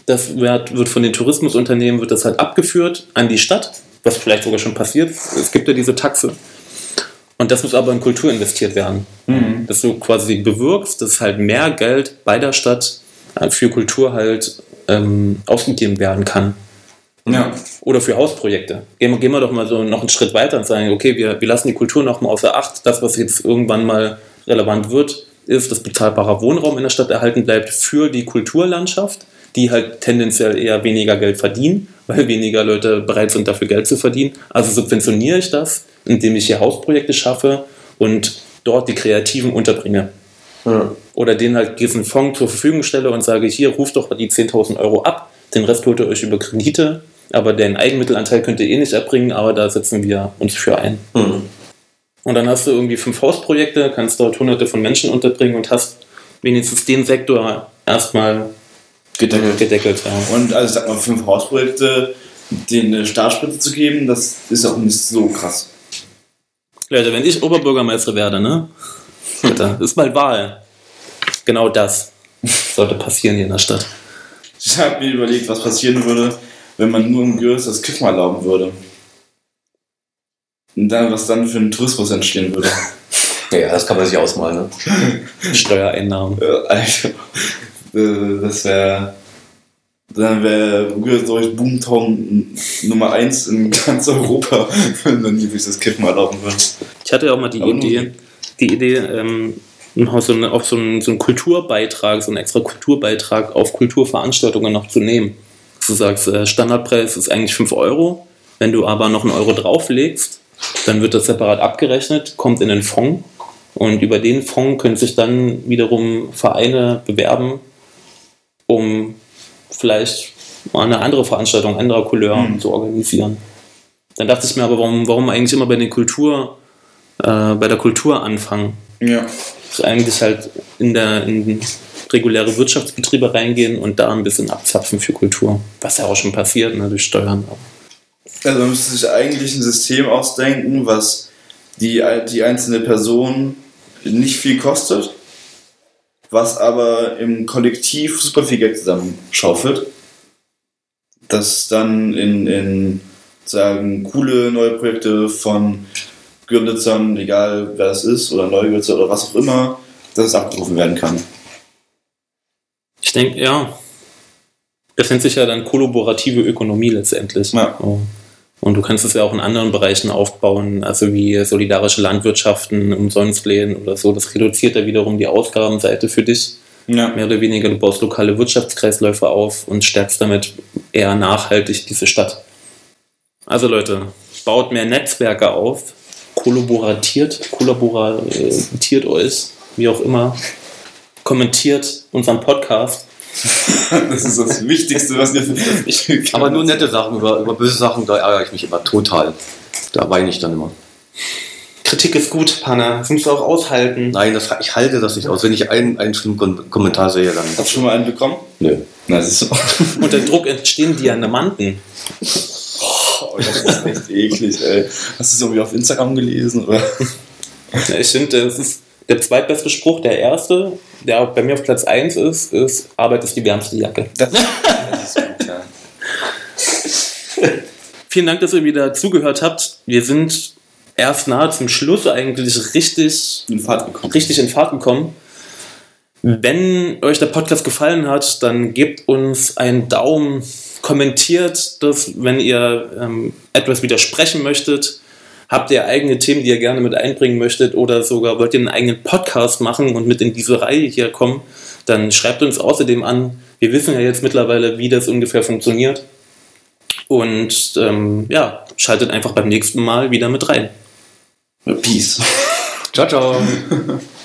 S1: Das wird, wird von den Tourismusunternehmen wird das halt abgeführt an die Stadt, was vielleicht sogar schon passiert. Es gibt ja diese Taxe. Und das muss aber in Kultur investiert werden. Mhm. Dass du quasi bewirkst, dass halt mehr Geld bei der Stadt äh, für Kultur halt ähm, ausgegeben werden kann. Ja. Oder für Hausprojekte. Gehen wir, gehen wir doch mal so noch einen Schritt weiter und sagen, okay, wir, wir lassen die Kultur noch mal außer Acht. Das, was jetzt irgendwann mal relevant wird, ist, dass bezahlbarer Wohnraum in der Stadt erhalten bleibt für die Kulturlandschaft, die halt tendenziell eher weniger Geld verdienen, weil weniger Leute bereit sind, dafür Geld zu verdienen. Also subventioniere ich das indem ich hier Hausprojekte schaffe und dort die Kreativen unterbringe. Ja. Oder denen halt diesen Fonds zur Verfügung stelle und sage, hier, ruft doch die 10.000 Euro ab, den Rest holt ihr euch über Kredite, aber den Eigenmittelanteil könnt ihr eh nicht erbringen, aber da setzen wir uns für ein. Mhm. Und dann hast du irgendwie fünf Hausprojekte, kannst dort hunderte von Menschen unterbringen und hast wenigstens den Sektor erstmal gedeckelt. gedeckelt
S2: ja. Und also sag mal, fünf Hausprojekte, denen eine Startspitze zu geben, das ist auch nicht so krass.
S1: Leute, wenn ich Oberbürgermeister werde, ne? Alter, ist bald Wahl. Genau das sollte passieren hier in der Stadt.
S2: Ich habe mir überlegt, was passieren würde, wenn man nur im Gürs das Kiffen erlauben würde. Und dann, was dann für ein Tourismus entstehen würde.
S3: Ja, das kann man sich ausmalen, ne?
S1: Steuereinnahmen.
S2: Also, das wäre dann wäre durch Boomtown Nummer 1 in ganz Europa, wenn man sich das Kiffen erlauben würde.
S1: Ich hatte ja auch mal die Aber Idee, die Idee, ähm, auch so, eine, auch so, einen, so einen Kulturbeitrag, so einen extra Kulturbeitrag auf Kulturveranstaltungen noch zu nehmen. Du sagst, äh, Standardpreis ist eigentlich 5 Euro. Wenn du aber noch einen Euro drauflegst, dann wird das separat abgerechnet, kommt in den Fonds und über den Fonds können sich dann wiederum Vereine bewerben, um vielleicht mal eine andere Veranstaltung anderer Couleur mhm. zu organisieren. Dann dachte ich mir aber, warum, warum eigentlich immer bei der Kultur, äh, bei der Kultur anfangen? Ja. Also eigentlich halt in der in reguläre Wirtschaftsbetriebe reingehen und da ein bisschen abzapfen für Kultur. Was ja auch schon passiert, ne, durch Steuern.
S2: Also man müsste sich eigentlich ein System ausdenken, was die, die einzelne Person nicht viel kostet was aber im Kollektiv super viel Geld zusammenschaufelt. Das dann in, in sagen, coole neue Projekte von Gründitzern, egal wer das ist, oder Neugürzer oder was auch immer, dass es abgerufen werden kann.
S1: Ich denke, ja. Das nennt sich ja dann kollaborative Ökonomie letztendlich. Ja. Oh. Und du kannst es ja auch in anderen Bereichen aufbauen, also wie solidarische Landwirtschaften, Umsonstläden oder so. Das reduziert ja wiederum die Ausgabenseite für dich. Ja. Mehr oder weniger, du baust lokale Wirtschaftskreisläufe auf und stärkst damit eher nachhaltig diese Stadt. Also Leute, baut mehr Netzwerke auf, kollaboratiert, kollaboratiert euch, wie auch immer. kommentiert unseren Podcast.
S2: Das ist das Wichtigste, was wir veröffentlichen können.
S3: Aber nur nette Sachen, über, über böse Sachen, da ärgere ich mich immer total. Da weine ich dann immer.
S1: Kritik ist gut, Panna. Das musst du auch aushalten.
S3: Nein, das, ich halte das nicht aus. Wenn ich einen, einen schlimmen Kom Kommentar sehe, dann.
S2: Hast du schon mal einen bekommen?
S3: Nö.
S2: Na, siehst du.
S1: Unter Druck entstehen Diamanten.
S2: Oh, das ist echt eklig, ey. Hast du es irgendwie auf Instagram gelesen? Oder?
S1: Ja, ich finde, das ist der zweitbeste Spruch. Der erste, der bei mir auf Platz 1 ist, ist: Arbeit ist die wärmste Jacke.
S2: Das, das ist gut, ja.
S1: Vielen Dank, dass ihr wieder zugehört habt. Wir sind erst nahe zum Schluss eigentlich richtig,
S2: In Fahrt gekommen.
S1: richtig in Fahrt gekommen. Wenn euch der Podcast gefallen hat, dann gebt uns einen Daumen, kommentiert das, wenn ihr ähm, etwas widersprechen möchtet. Habt ihr eigene Themen, die ihr gerne mit einbringen möchtet oder sogar wollt ihr einen eigenen Podcast machen und mit in diese Reihe hier kommen, dann schreibt uns außerdem an. Wir wissen ja jetzt mittlerweile, wie das ungefähr funktioniert. Und ähm, ja, schaltet einfach beim nächsten Mal wieder mit rein.
S2: Peace.
S3: Ciao, ciao.